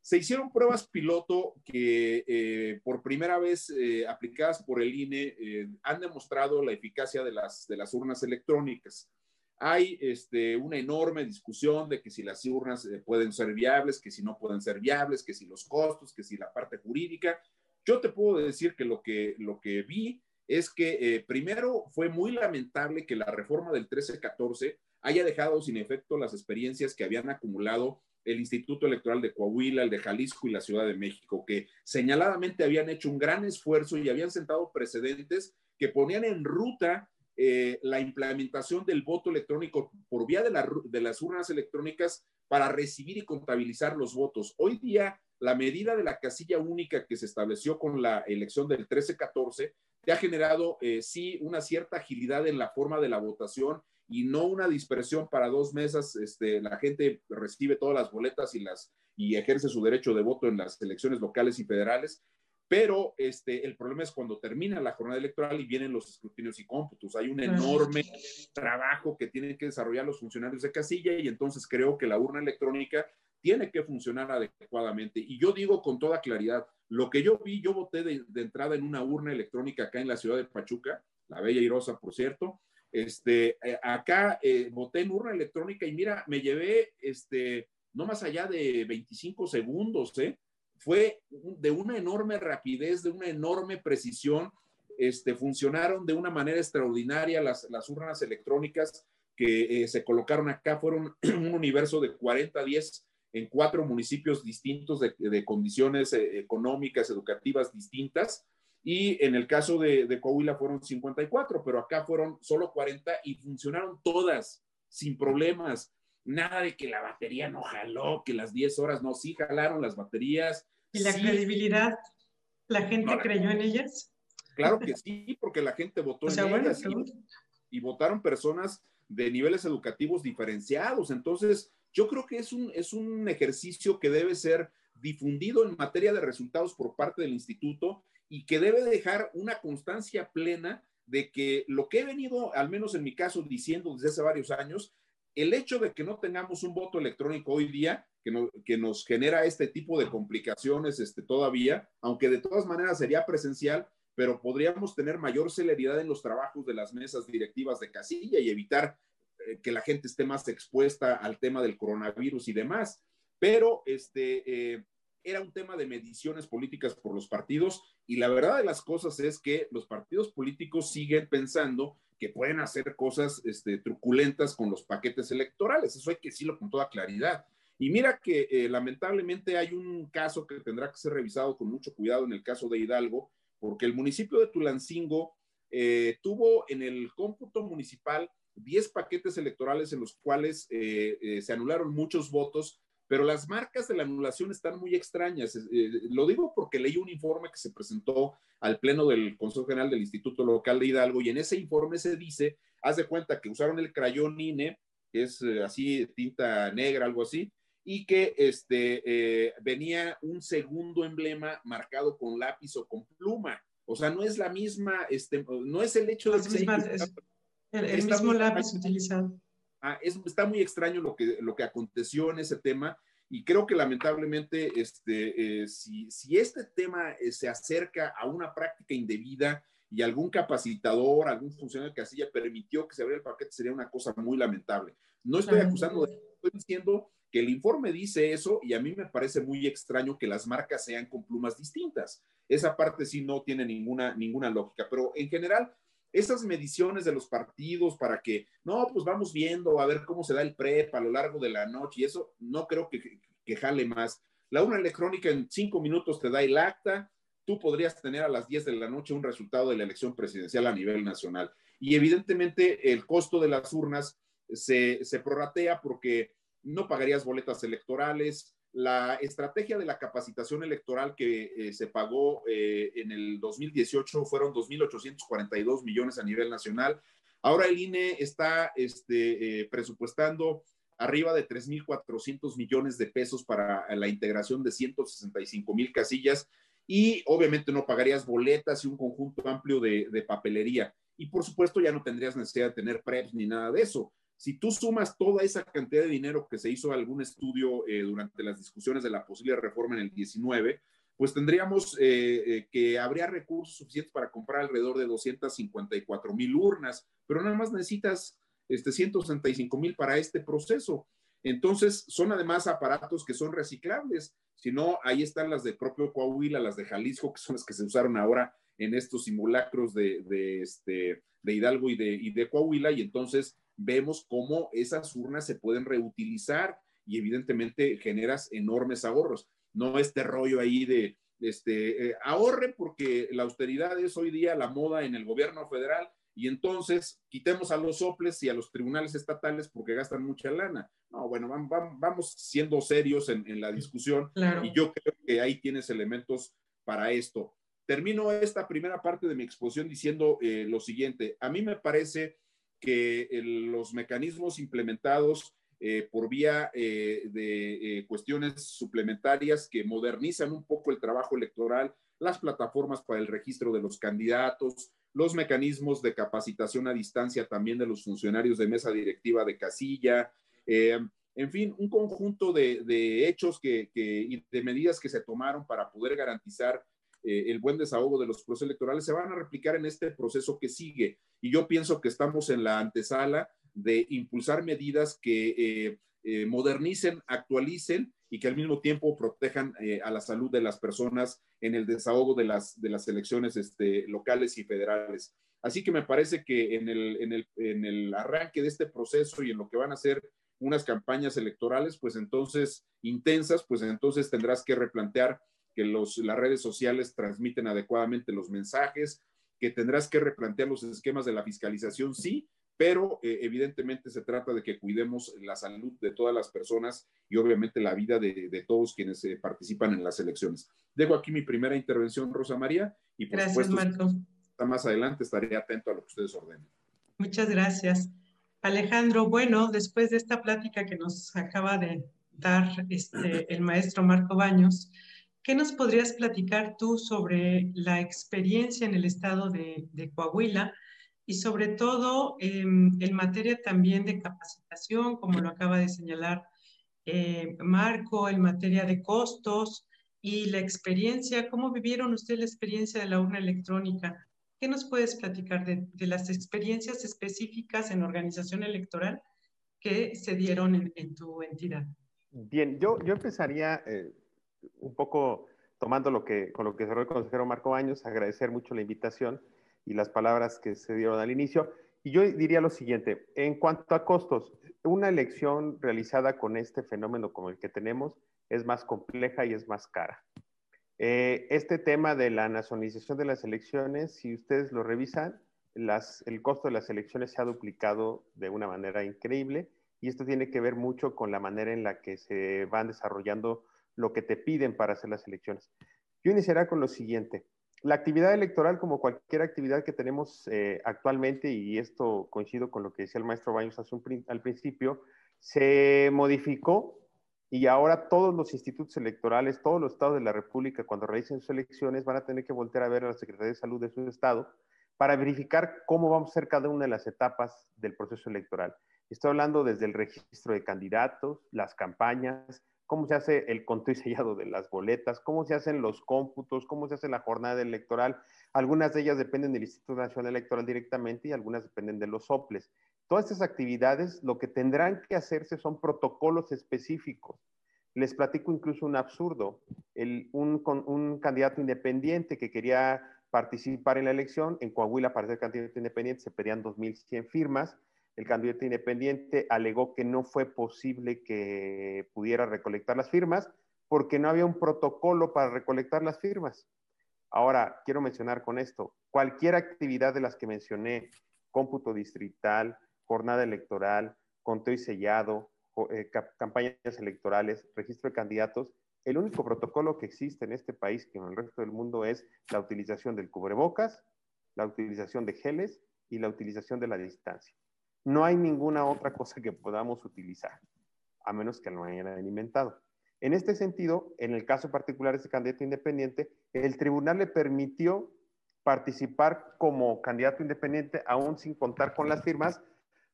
Se hicieron pruebas piloto que eh, por primera vez eh, aplicadas por el INE han demostrado la eficacia de las, urnas electrónicas. Hay este, una enorme discusión de que si las urnas eh, pueden ser viables, que si no pueden ser viables, que si los costos, que si la parte jurídica. Yo te puedo decir que, lo que vi es que eh, primero fue muy lamentable que la reforma del 13-14 haya dejado sin efecto las experiencias que habían acumulado el Instituto Electoral de Coahuila, el de Jalisco y la Ciudad de México, que señaladamente habían hecho un gran esfuerzo y habían sentado precedentes que ponían en ruta eh, la implementación del voto electrónico por vía de, de, las urnas electrónicas para recibir y contabilizar los votos. Hoy día, la medida de la casilla única que se estableció con la elección del 13-14 te ha generado, eh, sí, una cierta agilidad en la forma de la votación y no una dispersión para dos mesas. Este, la gente recibe todas las boletas y, las, y ejerce su derecho de voto en las elecciones locales y federales. Pero este, el problema es cuando termina la jornada electoral y vienen los escrutinios y cómputos. Hay un enorme trabajo que tienen que desarrollar los funcionarios de casilla y entonces creo que la urna electrónica tiene que funcionar adecuadamente. Y yo digo con toda claridad, lo que yo vi, yo voté de, entrada en una urna electrónica acá en la ciudad de Pachuca, la Bella y Rosa, por cierto. Este, eh, acá eh, voté en urna electrónica y mira, me llevé este, no más allá de 25 segundos, ¿eh? fue de una enorme rapidez, de una enorme precisión. Este, funcionaron de una manera extraordinaria las, las urnas electrónicas que eh, se colocaron acá. Fueron un universo de 40 10 en cuatro municipios distintos de, de condiciones eh, económicas, educativas distintas. Y en el caso de, de Coahuila fueron 54, pero acá fueron solo 40 y funcionaron todas sin problemas nada de que la batería no jaló, que las 10 horas no, sí jalaron las baterías. ¿Y la credibilidad? ¿La gente creyó en ellas? Claro que sí, porque la gente votó en ellas y, votaron personas de niveles educativos diferenciados. Entonces, yo creo que es un, es un ejercicio que debe ser difundido en materia de resultados por parte del instituto y que debe dejar una constancia plena de que lo que he venido, al menos en mi caso, diciendo desde hace varios años, el hecho de que no tengamos un voto electrónico hoy día, que, nos genera este tipo de complicaciones este, todavía, aunque de todas maneras sería presencial, pero podríamos tener mayor celeridad en los trabajos de las mesas directivas de casilla y evitar que la gente esté más expuesta al tema del coronavirus y demás. Pero este, eh, era un tema de mediciones políticas por los partidos y la verdad de las cosas es que los partidos políticos siguen pensando que pueden hacer cosas este, truculentas con los paquetes electorales. Eso hay que decirlo con toda claridad. Y mira que eh, lamentablemente hay un caso que tendrá que ser revisado con mucho cuidado en el caso de Hidalgo, porque el municipio de Tulancingo eh, tuvo en el cómputo municipal 10 paquetes electorales en los cuales eh, se anularon muchos votos pero las marcas de la anulación están muy extrañas. Eh, lo digo porque leí un informe que se presentó al Pleno del Consejo General del Instituto Local de Hidalgo y en ese informe se dice, haz de cuenta que usaron el crayón INE, que es eh, así, tinta negra, algo así, y que este, eh, venía un segundo emblema marcado con lápiz o con pluma. O sea, no es la misma, este, no es el hecho de... el mismo lápiz utilizado. Ah, está muy extraño lo que, lo que aconteció en ese tema y creo que lamentablemente este, eh, si, si, este tema eh, se acerca a una práctica indebida y algún capacitador, algún funcionario de casilla permitió que se abriera el paquete, sería una cosa muy lamentable. No estoy acusando, estoy diciendo que el informe dice eso y a mí me parece muy extraño que las marcas sean con plumas distintas. Esa parte sí no tiene ninguna, ninguna lógica, pero en general esas mediciones de los partidos para que, no, pues vamos viendo a ver cómo se da el PREP a lo largo de la noche y eso no creo que, que jale más. La urna electrónica en cinco minutos te da el acta, tú podrías tener a las 10 de la noche un resultado de la elección presidencial a nivel nacional. Y evidentemente el costo de las urnas se, se prorratea porque no pagarías boletas electorales. La estrategia de la capacitación electoral que eh, se pagó eh, en el 2018 fueron 2.842 millones a nivel nacional. Ahora el INE está este, eh, presupuestando arriba de 3.400 millones de pesos para la integración de 165 mil casillas y obviamente no pagarías boletas y un conjunto amplio de, de, papelería. Y por supuesto ya no tendrías necesidad de tener preps ni nada de eso. Si tú sumas toda esa cantidad de dinero que se hizo algún estudio eh, durante las discusiones de la posible reforma en el 19, pues tendríamos eh, eh, que habría recursos suficientes para comprar alrededor de 254 mil urnas, pero nada más necesitas este, 165 mil para este proceso. Entonces, son además aparatos que son reciclables. Si no, ahí están las de propio Coahuila, las de Jalisco, que son las que se usaron ahora en estos simulacros de, de, este, de Hidalgo y de, y de Coahuila, y entonces vemos cómo esas urnas se pueden reutilizar y evidentemente generas enormes ahorros. No este rollo ahí de, este, eh, ahorre porque la austeridad es hoy día la moda en el gobierno federal y entonces quitemos a los soples y a los tribunales estatales porque gastan mucha lana. No, bueno, vamos, siendo serios en, la discusión y yo creo que ahí tienes elementos para esto. Termino esta primera parte de mi exposición diciendo eh, lo siguiente. A mí me parece que los mecanismos implementados eh, por vía eh, de eh, cuestiones suplementarias que modernizan un poco el trabajo electoral, las plataformas para el registro de los candidatos, los mecanismos de capacitación a distancia también de los funcionarios de mesa directiva de casilla, en fin, un conjunto de, hechos que, y de medidas que se tomaron para poder garantizar eh, el buen desahogo de los procesos electorales se van a replicar en este proceso que sigue. Y yo pienso que estamos en la antesala de impulsar medidas que eh, eh, modernicen, actualicen y que al mismo tiempo protejan a la salud de las personas en el desahogo de las, de las elecciones este, locales y federales. Así que me parece que en el, en, el, en el arranque de este proceso y en lo que van a ser unas campañas electorales, pues entonces intensas, pues entonces tendrás que replantear que los, las redes sociales transmiten adecuadamente los mensajes, que tendrás que replantear los esquemas de la fiscalización, sí, pero eh, evidentemente se trata de que cuidemos la salud de todas las personas y obviamente la vida de, de todos quienes eh, participan en las elecciones. Dejo aquí mi primera intervención, Rosa María, y por gracias, supuesto, Marco. más adelante estaré atento a lo que ustedes ordenen. Muchas gracias. Alejandro, bueno, después de esta plática que nos acaba de dar este, el maestro Marco Baños, ¿Qué nos podrías platicar tú sobre la experiencia en el estado de, Coahuila y sobre todo em, en materia también de capacitación, como lo acaba de señalar eh, Marco, en materia de costos y la experiencia? ¿Cómo vivieron ustedes la experiencia de la urna electrónica? ¿Qué nos puedes platicar de, las experiencias específicas en organización electoral que se dieron en, tu entidad? Bien, yo, yo empezaría... Eh, un poco tomando lo que, con lo que cerró el consejero Marco Baños, agradecer mucho la invitación y las palabras que se dieron al inicio. Y yo diría lo siguiente, en cuanto a costos, una elección realizada con este fenómeno como el que tenemos es más compleja y es más cara. Eh, este tema de la nacionalización de las elecciones, si ustedes lo revisan, el costo de las elecciones se ha duplicado de una manera increíble y esto tiene que ver mucho con la manera en la que se van desarrollando lo que te piden para hacer las elecciones. Yo iniciaré con lo siguiente. La actividad electoral, como cualquier actividad que tenemos eh, actualmente, y esto coincido con lo que decía el maestro Baños al principio, se modificó y ahora todos los institutos electorales, todos los estados de la República, cuando realicen sus elecciones, van a tener que voltear a ver a la Secretaría de Salud de su estado para verificar cómo vamos a hacer cada una de las etapas del proceso electoral. Estoy hablando desde el registro de candidatos, las campañas, cómo se hace el conteo y sellado de las boletas, cómo se hacen los cómputos, cómo se hace la jornada electoral. Algunas de ellas dependen del Instituto Nacional Electoral directamente y algunas dependen de los soples. Todas estas actividades lo que tendrán que hacerse son protocolos específicos. Les platico incluso un absurdo. un, un candidato independiente que quería participar en la elección, en Coahuila para ser candidato independiente se pedían 2.100 firmas, el candidato independiente alegó que no fue posible que pudiera recolectar las firmas, porque no había un protocolo para recolectar las firmas. Ahora, quiero mencionar con esto, cualquier actividad de las que mencioné, cómputo distrital, jornada electoral, conteo y sellado, eh, campañas electorales, registro de candidatos, el único protocolo que existe en este país que en el resto del mundo es la utilización del cubrebocas, la utilización de geles y la utilización de la distancia. No hay ninguna otra cosa que podamos utilizar, a menos que lo hayan alimentado. En este sentido, en el caso particular de este candidato independiente, el tribunal le permitió participar como candidato independiente aún sin contar con las firmas,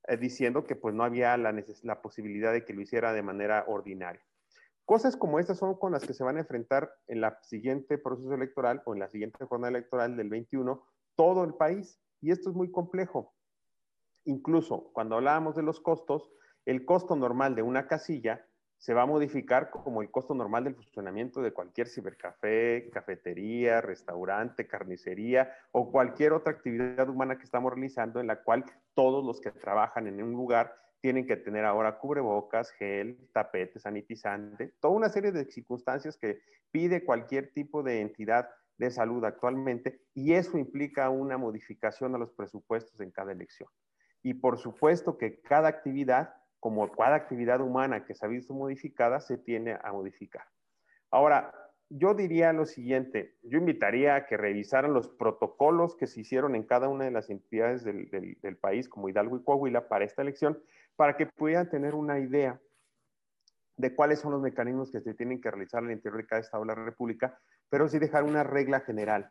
eh, diciendo que pues no había la, la posibilidad de que lo hiciera de manera ordinaria. Cosas como estas son con las que se van a enfrentar en la siguiente proceso electoral o en la siguiente jornada electoral del 21 todo el país. Y esto es muy complejo. Incluso cuando hablábamos de los costos, el costo normal de una casilla se va a modificar como el costo normal del funcionamiento de cualquier cibercafé, cafetería, restaurante, carnicería o cualquier otra actividad humana que estamos realizando en la cual todos los que trabajan en un lugar tienen que tener ahora cubrebocas, gel, tapete, sanitizante, toda una serie de circunstancias que pide cualquier tipo de entidad de salud actualmente y eso implica una modificación a los presupuestos en cada elección. Y por supuesto que cada actividad, como cada actividad humana que se ha visto modificada, se tiene a modificar. Ahora, yo diría lo siguiente, yo invitaría a que revisaran los protocolos que se hicieron en cada una de las entidades del, del país, como Hidalgo y Coahuila, para esta elección, para que pudieran tener una idea de cuáles son los mecanismos que se tienen que realizar al interior de cada estado de la República, pero sí dejar una regla general.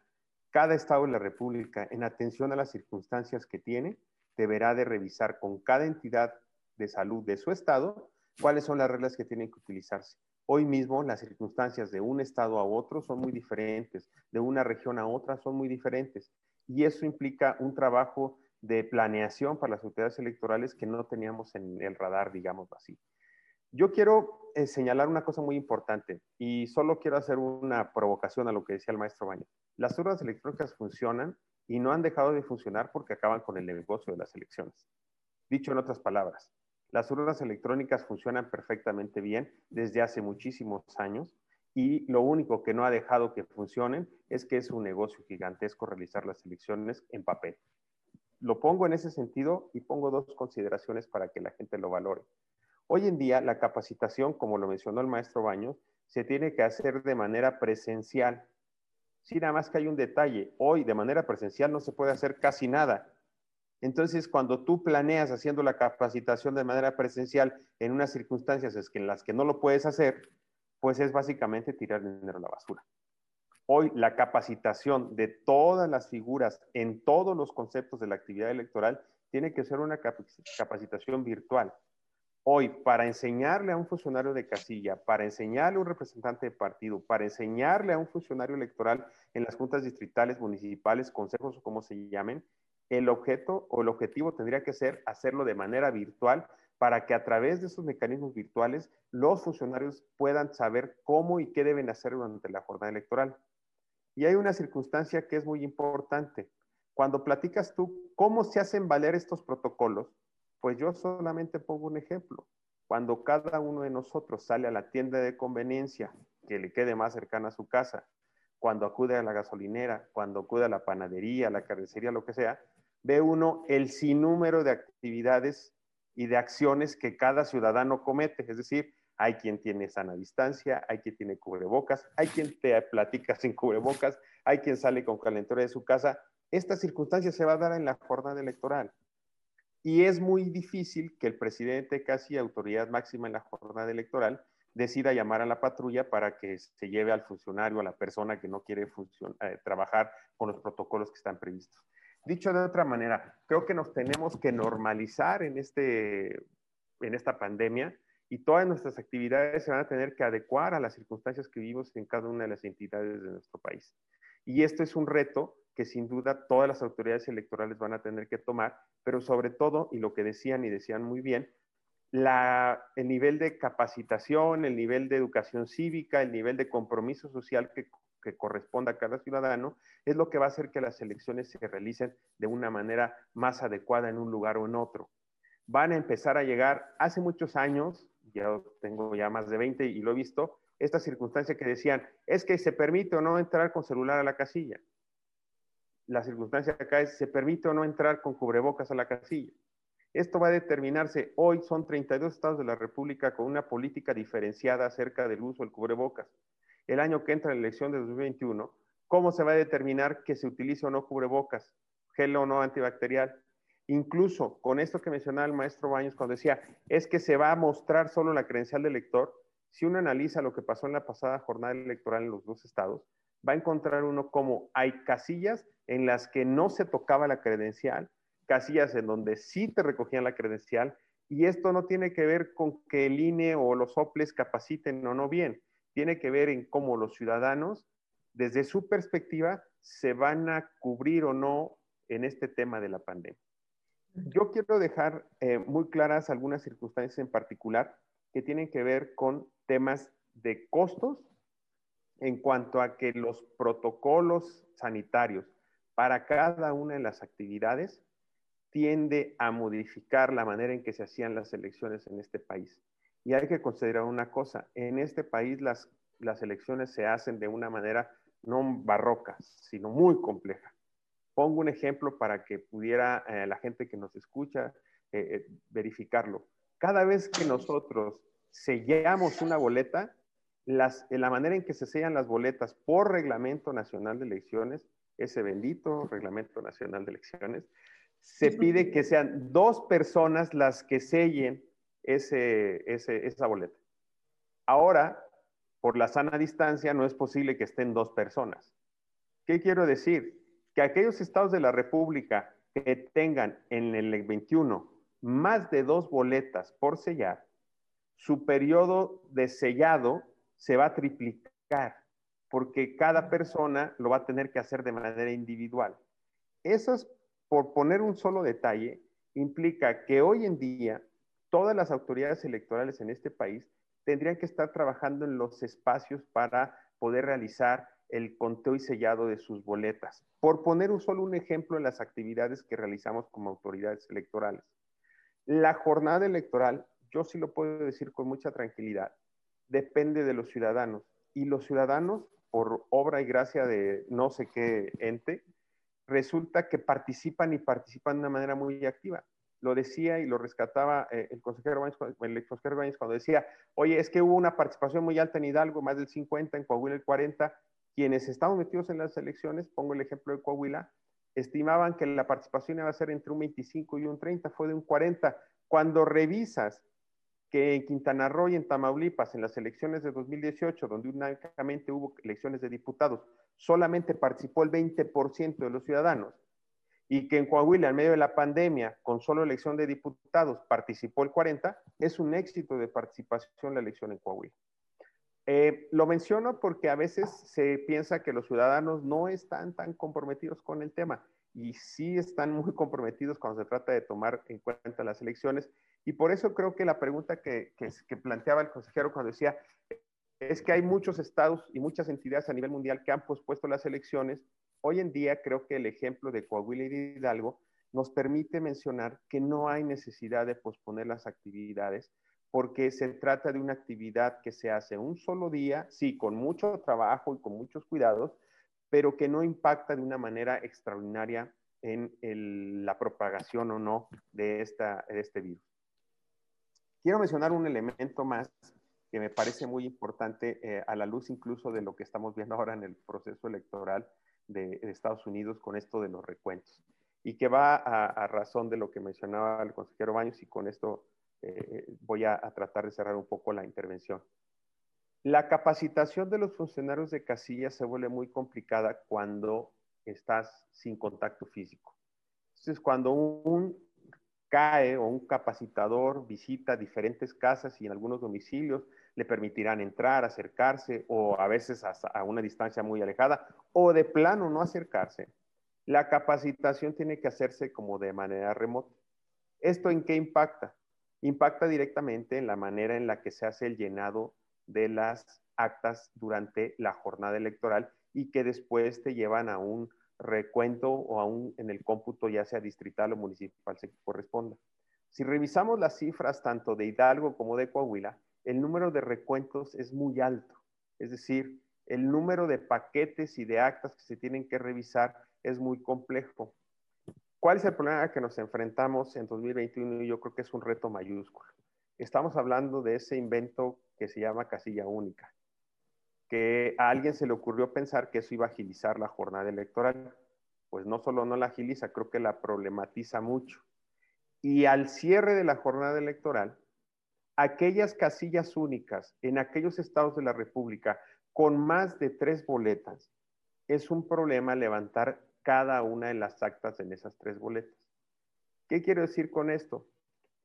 Cada estado de la República, en atención a las circunstancias que tiene, deberá de revisar con cada entidad de salud de su estado cuáles son las reglas que tienen que utilizarse. Hoy mismo las circunstancias de un estado a otro son muy diferentes, de una región a otra son muy diferentes, y eso implica un trabajo de planeación para las autoridades electorales que no teníamos en el radar, digamos así. Yo quiero eh, señalar una cosa muy importante y solo quiero hacer una provocación a lo que decía el maestro Baño. Las urnas electrónicas funcionan y no han dejado de funcionar porque acaban con el negocio de las elecciones. Dicho en otras palabras, las urnas electrónicas funcionan perfectamente bien desde hace muchísimos años y lo único que no ha dejado que funcionen es que es un negocio gigantesco realizar las elecciones en papel lo pongo en ese sentido y pongo dos consideraciones para que la gente lo valore. Hoy en día la capacitación, como lo mencionó el maestro Baños, se tiene que hacer de manera presencial. Sí, nada más que hay un detalle. Hoy de manera presencial no se puede hacer casi nada. Entonces, cuando tú planeas haciendo la capacitación de manera presencial en unas circunstancias en las que no lo puedes hacer, pues es básicamente tirar dinero a la basura. Hoy la capacitación de todas las figuras en todos los conceptos de la actividad electoral tiene que ser una capacitación virtual. Hoy, para enseñarle a un funcionario de casilla, para enseñarle a un representante de partido, para enseñarle a un funcionario electoral en las juntas distritales, municipales, consejos o como se llamen, el objeto o el objetivo tendría que ser hacerlo de manera virtual para que a través de esos mecanismos virtuales los funcionarios puedan saber cómo y qué deben hacer durante la jornada electoral. Y hay una circunstancia que es muy importante. Cuando platicas tú cómo se hacen valer estos protocolos, pues yo solamente pongo un ejemplo. Cuando cada uno de nosotros sale a la tienda de conveniencia que le quede más cercana a su casa, cuando acude a la gasolinera, cuando acude a la panadería, a la carnicería, lo que sea, ve uno el sinnúmero de actividades y de acciones que cada ciudadano comete. Es decir, hay quien tiene sana distancia, hay quien tiene cubrebocas, hay quien te platica sin cubrebocas, hay quien sale con calentura de su casa. Esta circunstancia se va a dar en la jornada electoral. Y es muy difícil que el presidente, casi autoridad máxima en la jornada electoral, decida llamar a la patrulla para que se lleve al funcionario, a la persona que no quiere eh, trabajar con los protocolos que están previstos. Dicho de otra manera, creo que nos tenemos que normalizar en, este, en esta pandemia y todas nuestras actividades se van a tener que adecuar a las circunstancias que vivimos en cada una de las entidades de nuestro país. Y esto es un reto que sin duda todas las autoridades electorales van a tener que tomar, pero sobre todo, y lo que decían y decían muy bien, el nivel de capacitación, el nivel de educación cívica, el nivel de compromiso social que, que corresponda a cada ciudadano, es lo que va a hacer que las elecciones se realicen de una manera más adecuada en un lugar o en otro. Van a empezar a llegar, hace muchos años, ya tengo ya más de 20 y lo he visto, esta circunstancia que decían, es que se permite o no entrar con celular a la casilla. La circunstancia acá es, se permite o no entrar con cubrebocas a la casilla. Esto va a determinarse, hoy son 32 estados de la República con una política diferenciada acerca del uso del cubrebocas. El año que entra la elección de 2021, ¿cómo se va a determinar que se utilice o no cubrebocas, gel o no antibacterial? Incluso con esto que mencionaba el maestro Baños cuando decía, es que se va a mostrar solo la credencial del elector, si uno analiza lo que pasó en la pasada jornada electoral en los dos estados, va a encontrar uno como hay casillas en las que no se tocaba la credencial, casillas en donde sí te recogían la credencial, y esto no tiene que ver con que el INE o los OPLES capaciten o no bien, tiene que ver en cómo los ciudadanos, desde su perspectiva, se van a cubrir o no en este tema de la pandemia. Yo quiero dejar eh, muy claras algunas circunstancias en particular que tienen que ver con temas de costos en cuanto a que los protocolos sanitarios para cada una de las actividades tiende a modificar la manera en que se hacían las elecciones en este país. Y hay que considerar una cosa, en este país las, las elecciones se hacen de una manera no barroca, sino muy compleja. Pongo un ejemplo para que pudiera eh, la gente que nos escucha eh, eh, verificarlo. Cada vez que nosotros sellamos una boleta, las, la manera en que se sellan las boletas por Reglamento Nacional de Elecciones, ese bendito Reglamento Nacional de Elecciones, se pide que sean dos personas las que sellen ese, esa boleta. Ahora, por la sana distancia, no es posible que estén dos personas. ¿Qué quiero decir? Que aquellos estados de la República que tengan en el 21 más de dos boletas por sellar, su periodo de sellado se va a triplicar, porque cada persona lo va a tener que hacer de manera individual. Eso es, por poner un solo detalle, implica que hoy en día todas las autoridades electorales en este país tendrían que estar trabajando en los espacios para poder realizar el conteo y sellado de sus boletas. Por poner un solo un ejemplo en las actividades que realizamos como autoridades electorales. La jornada electoral yo sí lo puedo decir con mucha tranquilidad, depende de los ciudadanos. Y los ciudadanos, por obra y gracia de no sé qué ente, resulta que participan y participan de una manera muy activa. Lo decía y lo rescataba eh, el consejero Báñez, el consejero Báñez cuando decía, oye, es que hubo una participación muy alta en Hidalgo, más del 50, en Coahuila el 40. Quienes estamos metidos en las elecciones, pongo el ejemplo de Coahuila, estimaban que la participación iba a ser entre un 25 y un 30, fue de un 40. Cuando revisas que en Quintana Roo y en Tamaulipas, en las elecciones de 2018, donde únicamente hubo elecciones de diputados, solamente participó el 20% de los ciudadanos, y que en Coahuila, en medio de la pandemia, con solo elección de diputados, participó el 40%, es un éxito de participación la elección en Coahuila. Eh, lo menciono porque a veces se piensa que los ciudadanos no están tan comprometidos con el tema y sí están muy comprometidos cuando se trata de tomar en cuenta las elecciones. Y por eso creo que la pregunta que, planteaba el consejero cuando decía, es que hay muchos estados y muchas entidades a nivel mundial que han pospuesto las elecciones. Hoy en día creo que el ejemplo de Coahuila y de Hidalgo nos permite mencionar que no hay necesidad de posponer las actividades porque se trata de una actividad que se hace un solo día, sí, con mucho trabajo y con muchos cuidados, pero que no impacta de una manera extraordinaria en la propagación o no de, esta, de este virus. Quiero mencionar un elemento más que me parece muy importante eh, a la luz incluso de lo que estamos viendo ahora en el proceso electoral de, Estados Unidos con esto de los recuentos y que va a, razón de lo que mencionaba el consejero Baños y con esto eh, voy a tratar de cerrar un poco la intervención. La capacitación de los funcionarios de casilla se vuelve muy complicada cuando estás sin contacto físico. Entonces, cuando un CAE o un capacitador visita diferentes casas y en algunos domicilios le permitirán entrar, acercarse o a veces a una distancia muy alejada o de plano no acercarse, la capacitación tiene que hacerse como de manera remota. ¿Esto en qué impacta? Impacta directamente en la manera en la que se hace el llenado de las actas durante la jornada electoral y que después te llevan a un recuento o a un, en el cómputo ya sea distrital o municipal se corresponda. Si revisamos las cifras tanto de Hidalgo como de Coahuila, el número de recuentos es muy alto. Es decir, el número de paquetes y de actas que se tienen que revisar es muy complejo. ¿Cuál es el problema que nos enfrentamos en 2021? Yo creo que es un reto mayúsculo. Estamos hablando de ese invento que se llama casilla única, que a alguien se le ocurrió pensar que eso iba a agilizar la jornada electoral. Pues no solo no la agiliza, creo que la problematiza mucho. Y al cierre de la jornada electoral, aquellas casillas únicas en aquellos estados de la República con más de tres boletas, es un problema levantar cada una de las actas en esas tres boletas. ¿Qué quiero decir con esto?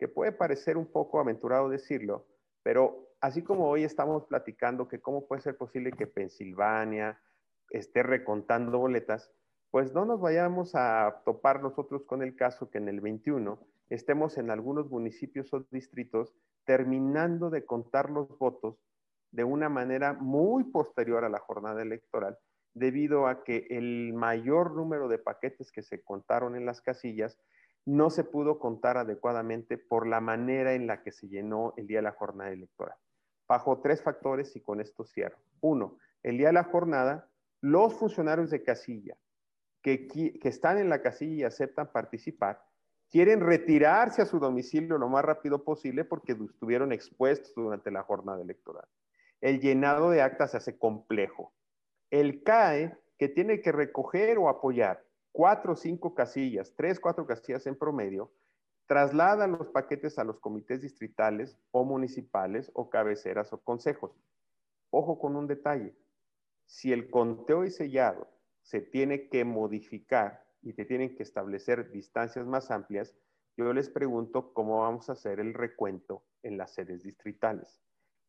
Que puede parecer un poco aventurado decirlo, pero así como hoy estamos platicando que cómo puede ser posible que Pensilvania esté recontando boletas, pues no nos vayamos a topar nosotros con el caso que en el 21 estemos en algunos municipios o distritos terminando de contar los votos de una manera muy posterior a la jornada electoral, debido a que el mayor número de paquetes que se contaron en las casillas no se pudo contar adecuadamente por la manera en la que se llenó el día de la jornada electoral. Bajo tres factores y con esto cierro. Uno, el día de la jornada, los funcionarios de casilla que, que están en la casilla y aceptan participar, quieren retirarse a su domicilio lo más rápido posible porque estuvieron expuestos durante la jornada electoral. El llenado de actas se hace complejo. El CAE, que tiene que recoger o apoyar cuatro o cinco casillas, tres, cuatro casillas en promedio, traslada los paquetes a los comités distritales o municipales o cabeceras o consejos. Ojo con un detalle. Si el conteo y sellado se tiene que modificar y te tienen que establecer distancias más amplias, yo les pregunto cómo vamos a hacer el recuento en las sedes distritales.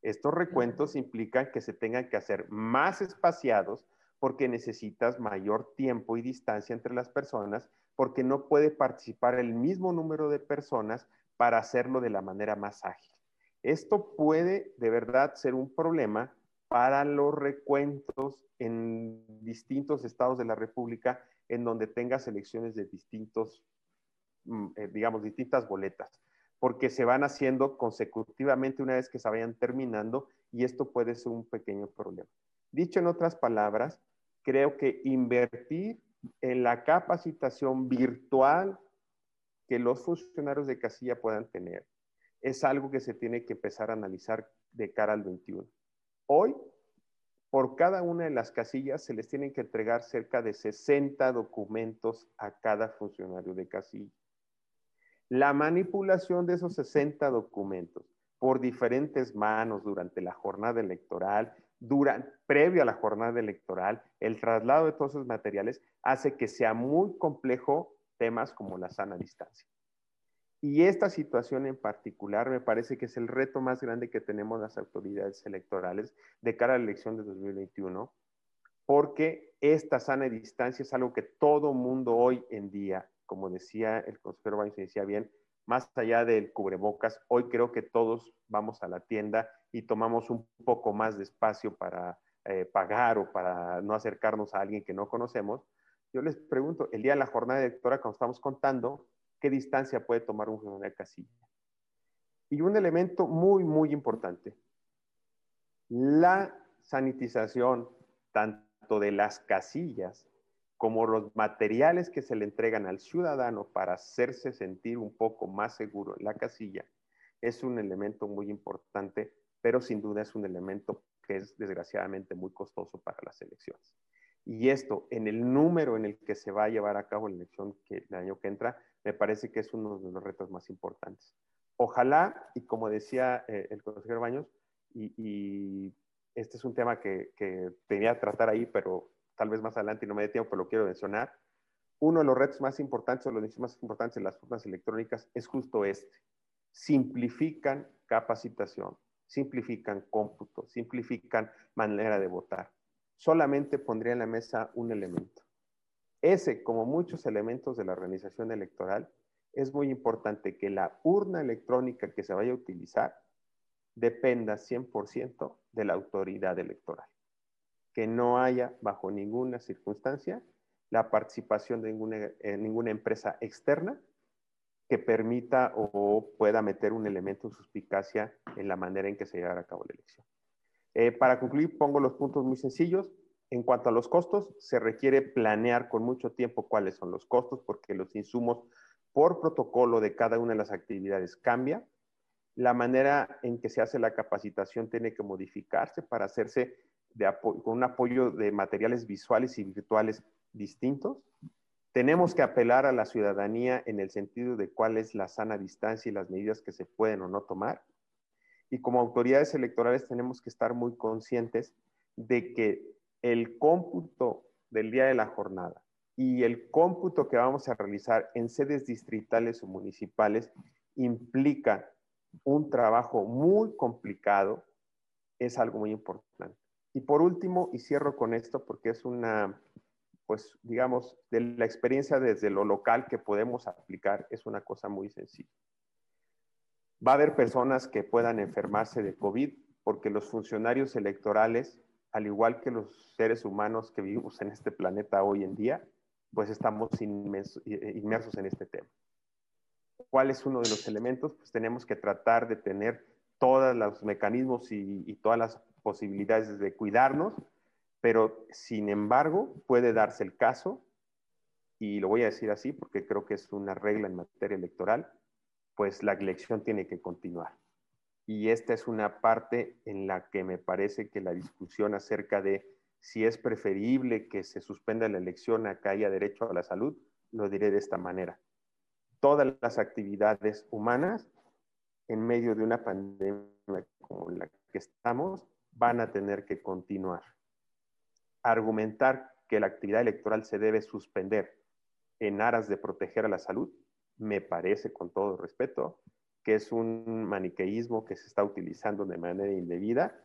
Estos recuentos implican que se tengan que hacer más espaciados porque necesitas mayor tiempo y distancia entre las personas, porque no puede participar el mismo número de personas para hacerlo de la manera más ágil. Esto puede de verdad ser un problema para los recuentos en distintos estados de la República en donde tengas elecciones de distintos, mm, eh, digamos, distintas boletas, porque se van haciendo consecutivamente una vez que se vayan terminando y esto puede ser un pequeño problema. Dicho en otras palabras, creo que invertir en la capacitación virtual que los funcionarios de casilla puedan tener es algo que se tiene que empezar a analizar de cara al 21. Hoy por cada una de las casillas se les tienen que entregar cerca de 60 documentos a cada funcionario de casilla. La manipulación de esos 60 documentos por diferentes manos durante la jornada electoral, durante, previo a la jornada electoral, el traslado de todos esos materiales hace que sea muy complejo temas como la sana distancia. Y esta situación en particular me parece que es el reto más grande que tenemos las autoridades electorales de cara a la elección de 2021, porque esta sana distancia es algo que todo mundo hoy en día, como decía el consejero Baños, decía bien, más allá del cubrebocas, hoy creo que todos vamos a la tienda y tomamos un poco más de espacio para eh, pagar o para no acercarnos a alguien que no conocemos. Yo les pregunto, el día de la jornada electoral, cuando estamos contando, qué distancia puede tomar un funcionario de casilla. Y un elemento muy, muy importante, la sanitización tanto de las casillas como los materiales que se le entregan al ciudadano para hacerse sentir un poco más seguro en la casilla, es un elemento muy importante, pero sin duda es un elemento que es desgraciadamente muy costoso para las elecciones. Y esto, en el número en el que se va a llevar a cabo la elección que, el año que entra, me parece que es uno de los retos más importantes. Ojalá, y como decía eh, el consejero Baños, y, este es un tema que, tenía que tratar ahí, pero tal vez más adelante y no me dé tiempo, pero lo quiero mencionar. Uno de los retos más importantes o los inicios más importantes en las urnas electrónicas es justo este. Simplifican capacitación, simplifican cómputo, simplifican manera de votar. Solamente pondría en la mesa un elemento. Ese, como muchos elementos de la organización electoral, es muy importante que la urna electrónica que se vaya a utilizar dependa 100% de la autoridad electoral. Que no haya bajo ninguna circunstancia la participación de ninguna, ninguna empresa externa que permita o pueda meter un elemento de suspicacia en la manera en que se llevará a cabo la elección. Eh, para concluir, pongo los puntos muy sencillos. En cuanto a los costos, se requiere planear con mucho tiempo cuáles son los costos, porque los insumos por protocolo de cada una de las actividades cambia. La manera en que se hace la capacitación tiene que modificarse para hacerse con un apoyo de materiales visuales y virtuales distintos. Tenemos que apelar a la ciudadanía en el sentido de cuál es la sana distancia y las medidas que se pueden o no tomar. Y como autoridades electorales tenemos que estar muy conscientes de que el cómputo del día de la jornada y el cómputo que vamos a realizar en sedes distritales o municipales implica un trabajo muy complicado, es algo muy importante. Y por último, y cierro con esto porque es una, pues digamos, de la experiencia desde lo local que podemos aplicar, es una cosa muy sencilla. Va a haber personas que puedan enfermarse de COVID porque los funcionarios electorales, al igual que los seres humanos que vivimos en este planeta hoy en día, pues estamos inmersos en este tema. ¿Cuál es uno de los elementos? Pues tenemos que tratar de tener todos los mecanismos y, y todas las posibilidades de cuidarnos, pero sin embargo puede darse el caso, y lo voy a decir así porque creo que es una regla en materia electoral, pues la elección tiene que continuar. Y esta es una parte en la que me parece que la discusión acerca de si es preferible que se suspenda la elección a que haya derecho a la salud, lo diré de esta manera. Todas las actividades humanas en medio de una pandemia como la que estamos van a tener que continuar. Argumentar que la actividad electoral se debe suspender en aras de proteger a la salud me parece, con todo respeto, que es un maniqueísmo que se está utilizando de manera indebida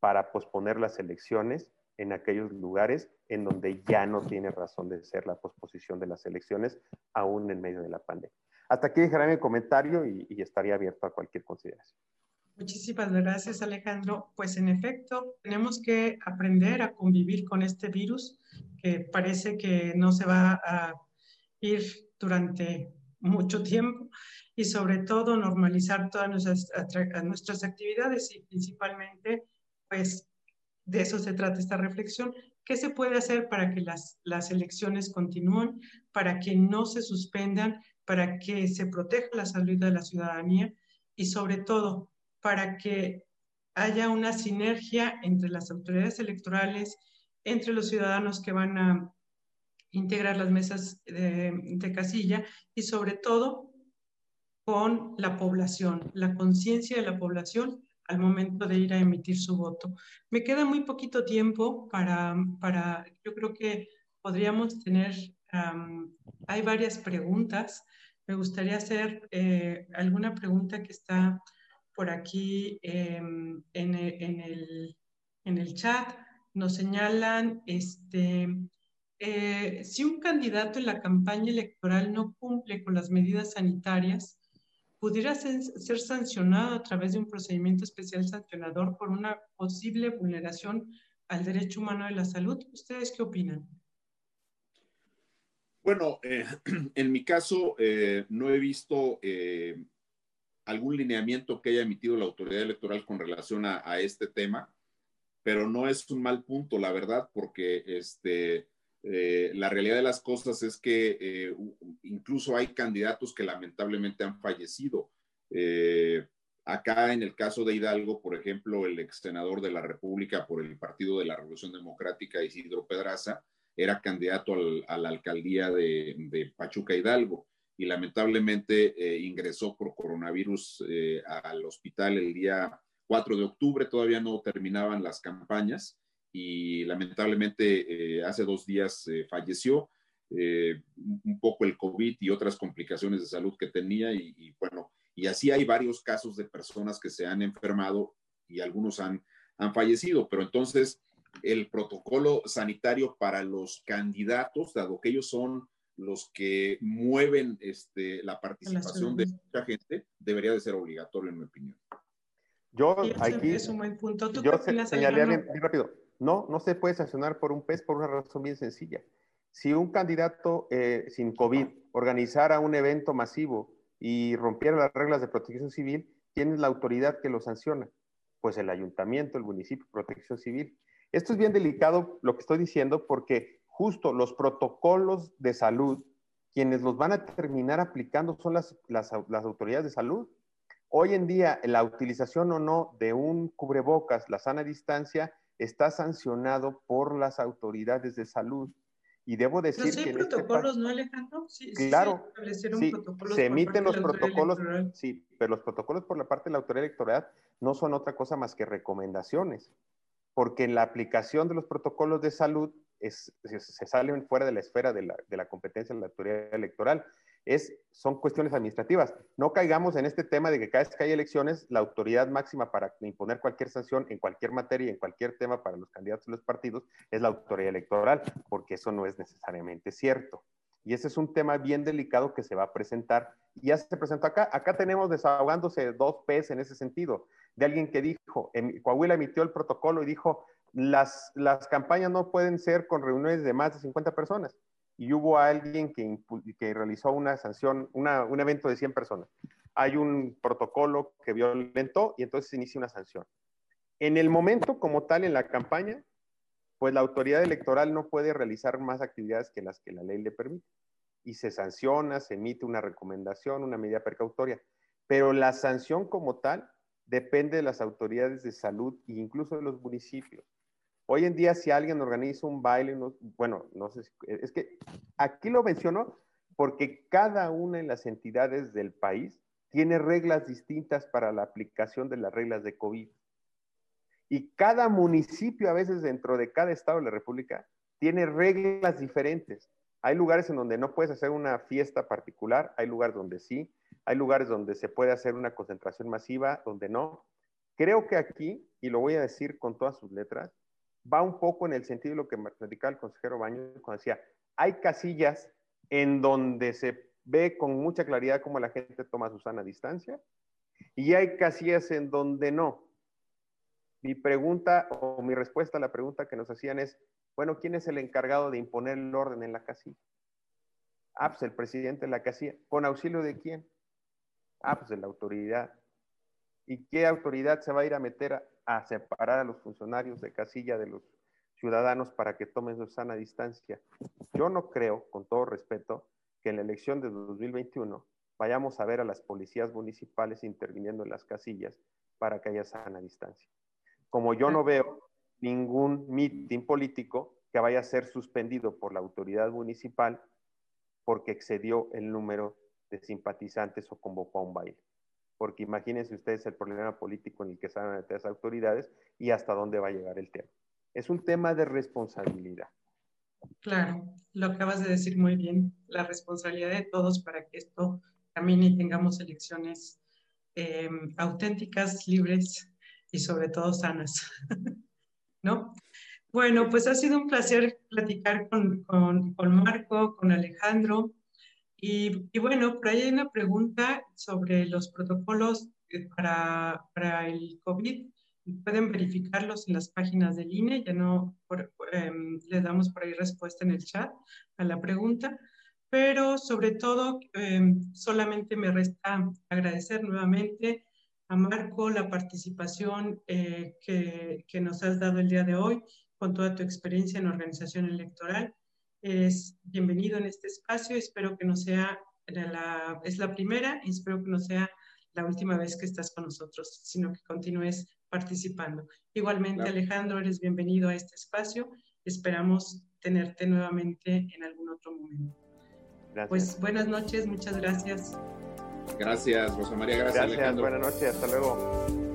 para posponer las elecciones en aquellos lugares en donde ya no tiene razón de ser la posposición de las elecciones, aún en medio de la pandemia. Hasta aquí dejaré mi comentario y, y estaría abierto a cualquier consideración. Muchísimas gracias, Alejandro. Pues en efecto, tenemos que aprender a convivir con este virus que parece que no se va a ir durante mucho tiempo y sobre todo normalizar todas nuestras, nuestras actividades y principalmente, pues de eso se trata esta reflexión. ¿Qué se puede hacer para que las, las elecciones continúen, para que no se suspendan, para que se proteja la salud de la ciudadanía y sobre todo para que haya una sinergia entre las autoridades electorales, entre los ciudadanos que van a integrar las mesas de, casilla y sobre todo con la población, la conciencia de la población al momento de ir a emitir su voto. Me queda muy poquito tiempo para, para yo creo que podríamos tener, hay varias preguntas. Me gustaría hacer eh, alguna pregunta que está por aquí em, en, en, el, en el chat. Nos señalan, este, eh, si un candidato en la campaña electoral no cumple con las medidas sanitarias, pudiera ser, sancionado a través de un procedimiento especial sancionador por una posible vulneración al derecho humano de la salud. ¿Ustedes qué opinan? Bueno, eh, en mi caso eh, no he visto algún lineamiento que haya emitido la autoridad electoral con relación a, a, este tema, pero no es un mal punto, la verdad, porque este, eh, la realidad de las cosas es que eh, incluso hay candidatos que lamentablemente han fallecido. Eh, acá en el caso de Hidalgo, por ejemplo, el ex senador de la República por el Partido de la Revolución Democrática, Isidro Pedraza, era candidato a la alcaldía de, Pachuca Hidalgo y lamentablemente ingresó por coronavirus al hospital el día 4 de octubre, todavía no terminaban las campañas y lamentablemente eh, hace dos días eh, falleció. Eh, un poco el COVID y otras complicaciones de salud que tenía y, bueno, y así hay varios casos de personas que se han enfermado y algunos han, han fallecido, pero entonces el protocolo sanitario para los candidatos, dado que ellos son los que mueven este, la participación de mucha gente, debería de ser obligatorio, en mi opinión. Yo aquí, es un buen punto. yo señalé bien rápido no, no se puede sancionar por un pez por una razón bien sencilla. Si un candidato eh, sin COVID organizara un evento masivo y rompiera las reglas de protección civil, ¿quién es la autoridad que lo sanciona? Pues el ayuntamiento, el municipio, protección civil. Esto es bien delicado lo que estoy diciendo porque justo los protocolos de salud, quienes los van a terminar aplicando son las, las, las autoridades de salud. Hoy en día, la utilización o no de un cubrebocas, la sana distancia, está sancionado por las autoridades de salud. Y debo decir Pero sí que... este protocolos, ¿no, Alejandro? Sí, sí, Claro, se establecieron sí, se emiten los protocolos, electoral. sí, pero los protocolos por la parte de la autoridad electoral no son otra cosa más que recomendaciones, porque en la aplicación de los protocolos de salud es- se, se salen fuera de la esfera de la, de la competencia de la autoridad electoral. Es, son cuestiones administrativas. No caigamos en este tema de que cada vez que hay elecciones, la autoridad máxima para imponer cualquier sanción en cualquier materia, en cualquier tema para los candidatos de los partidos, es la autoridad electoral, porque eso no es necesariamente cierto. Y ese es un tema bien delicado que se va a presentar. Y ya se presentó acá. Acá tenemos desahogándose dos P's en ese sentido, de alguien que dijo, en, Coahuila emitió el protocolo y dijo, las, las campañas no pueden ser con reuniones de más de 50 personas. Y hubo alguien que, que realizó una sanción, una- un evento de 100 personas. Hay un protocolo que violentó y entonces se inicia una sanción. En el momento como tal, en la campaña, pues la autoridad electoral no puede realizar más actividades que las que la ley le permite. Y se sanciona, se emite una recomendación, una medida precautoria. Pero la sanción como tal depende de las autoridades de salud e incluso de los municipios. Hoy en día, si alguien organiza un baile, no- bueno, no sé, si- es que aquí lo menciono porque cada una de las entidades del país tiene reglas distintas para la aplicación de las reglas de COVID. Y cada municipio, a veces dentro de cada estado de la República, tiene reglas diferentes. Hay lugares en donde no puedes hacer una fiesta particular, hay lugares donde sí, hay lugares donde se puede hacer una concentración masiva, donde no. Creo que aquí, y lo voy a decir con todas sus letras, va un poco en el sentido de lo que platicaba el consejero Baños cuando decía, hay casillas en donde se ve con mucha claridad cómo la gente toma su sana distancia y hay casillas en donde no. Mi pregunta o mi respuesta a la pregunta que nos hacían es, bueno, ¿quién es el encargado de imponer el orden en la casilla? Ah, pues el presidente de la casilla. ¿Con auxilio de quién? Ah, pues de la autoridad. ¿Y qué autoridad se va a ir a meter a, a separar a los funcionarios de casilla de los ciudadanos para que tomen su sana distancia? Yo no creo, con todo respeto, que en la elección de 2021 vayamos a ver a las policías municipales interviniendo en las casillas para que haya sana distancia. Como yo no veo ningún mitin político que vaya a ser suspendido por la autoridad municipal porque excedió el número de simpatizantes o convocó a un baile. Porque imagínense ustedes el problema político en el que están las autoridades y hasta dónde va a llegar el tema. Es un tema de responsabilidad. Claro, lo acabas de decir muy bien, la responsabilidad de todos para que esto camine y tengamos elecciones eh, auténticas, libres y sobre todo sanas, ¿no? Bueno, pues ha sido un placer platicar con, con, con Marco, con Alejandro. Y, y, bueno, por ahí hay una pregunta sobre los protocolos para, para el COVID. Pueden verificarlos en las páginas del INE, ya no por, eh, le damos por ahí respuesta en el chat a la pregunta, pero sobre todo eh, solamente me resta agradecer nuevamente a Marco la participación eh, que, que nos has dado el día de hoy con toda tu experiencia en organización electoral. Es bienvenido en este espacio. Espero que no sea la, es la primera y espero que no sea la última vez que estás con nosotros, sino que continúes participando. Igualmente, claro. Alejandro, eres bienvenido a este espacio. Esperamos tenerte nuevamente en algún otro momento. Gracias. Pues buenas noches, muchas gracias. Gracias, Rosa María. Gracias, gracias Alejandro. Buenas noches, hasta luego.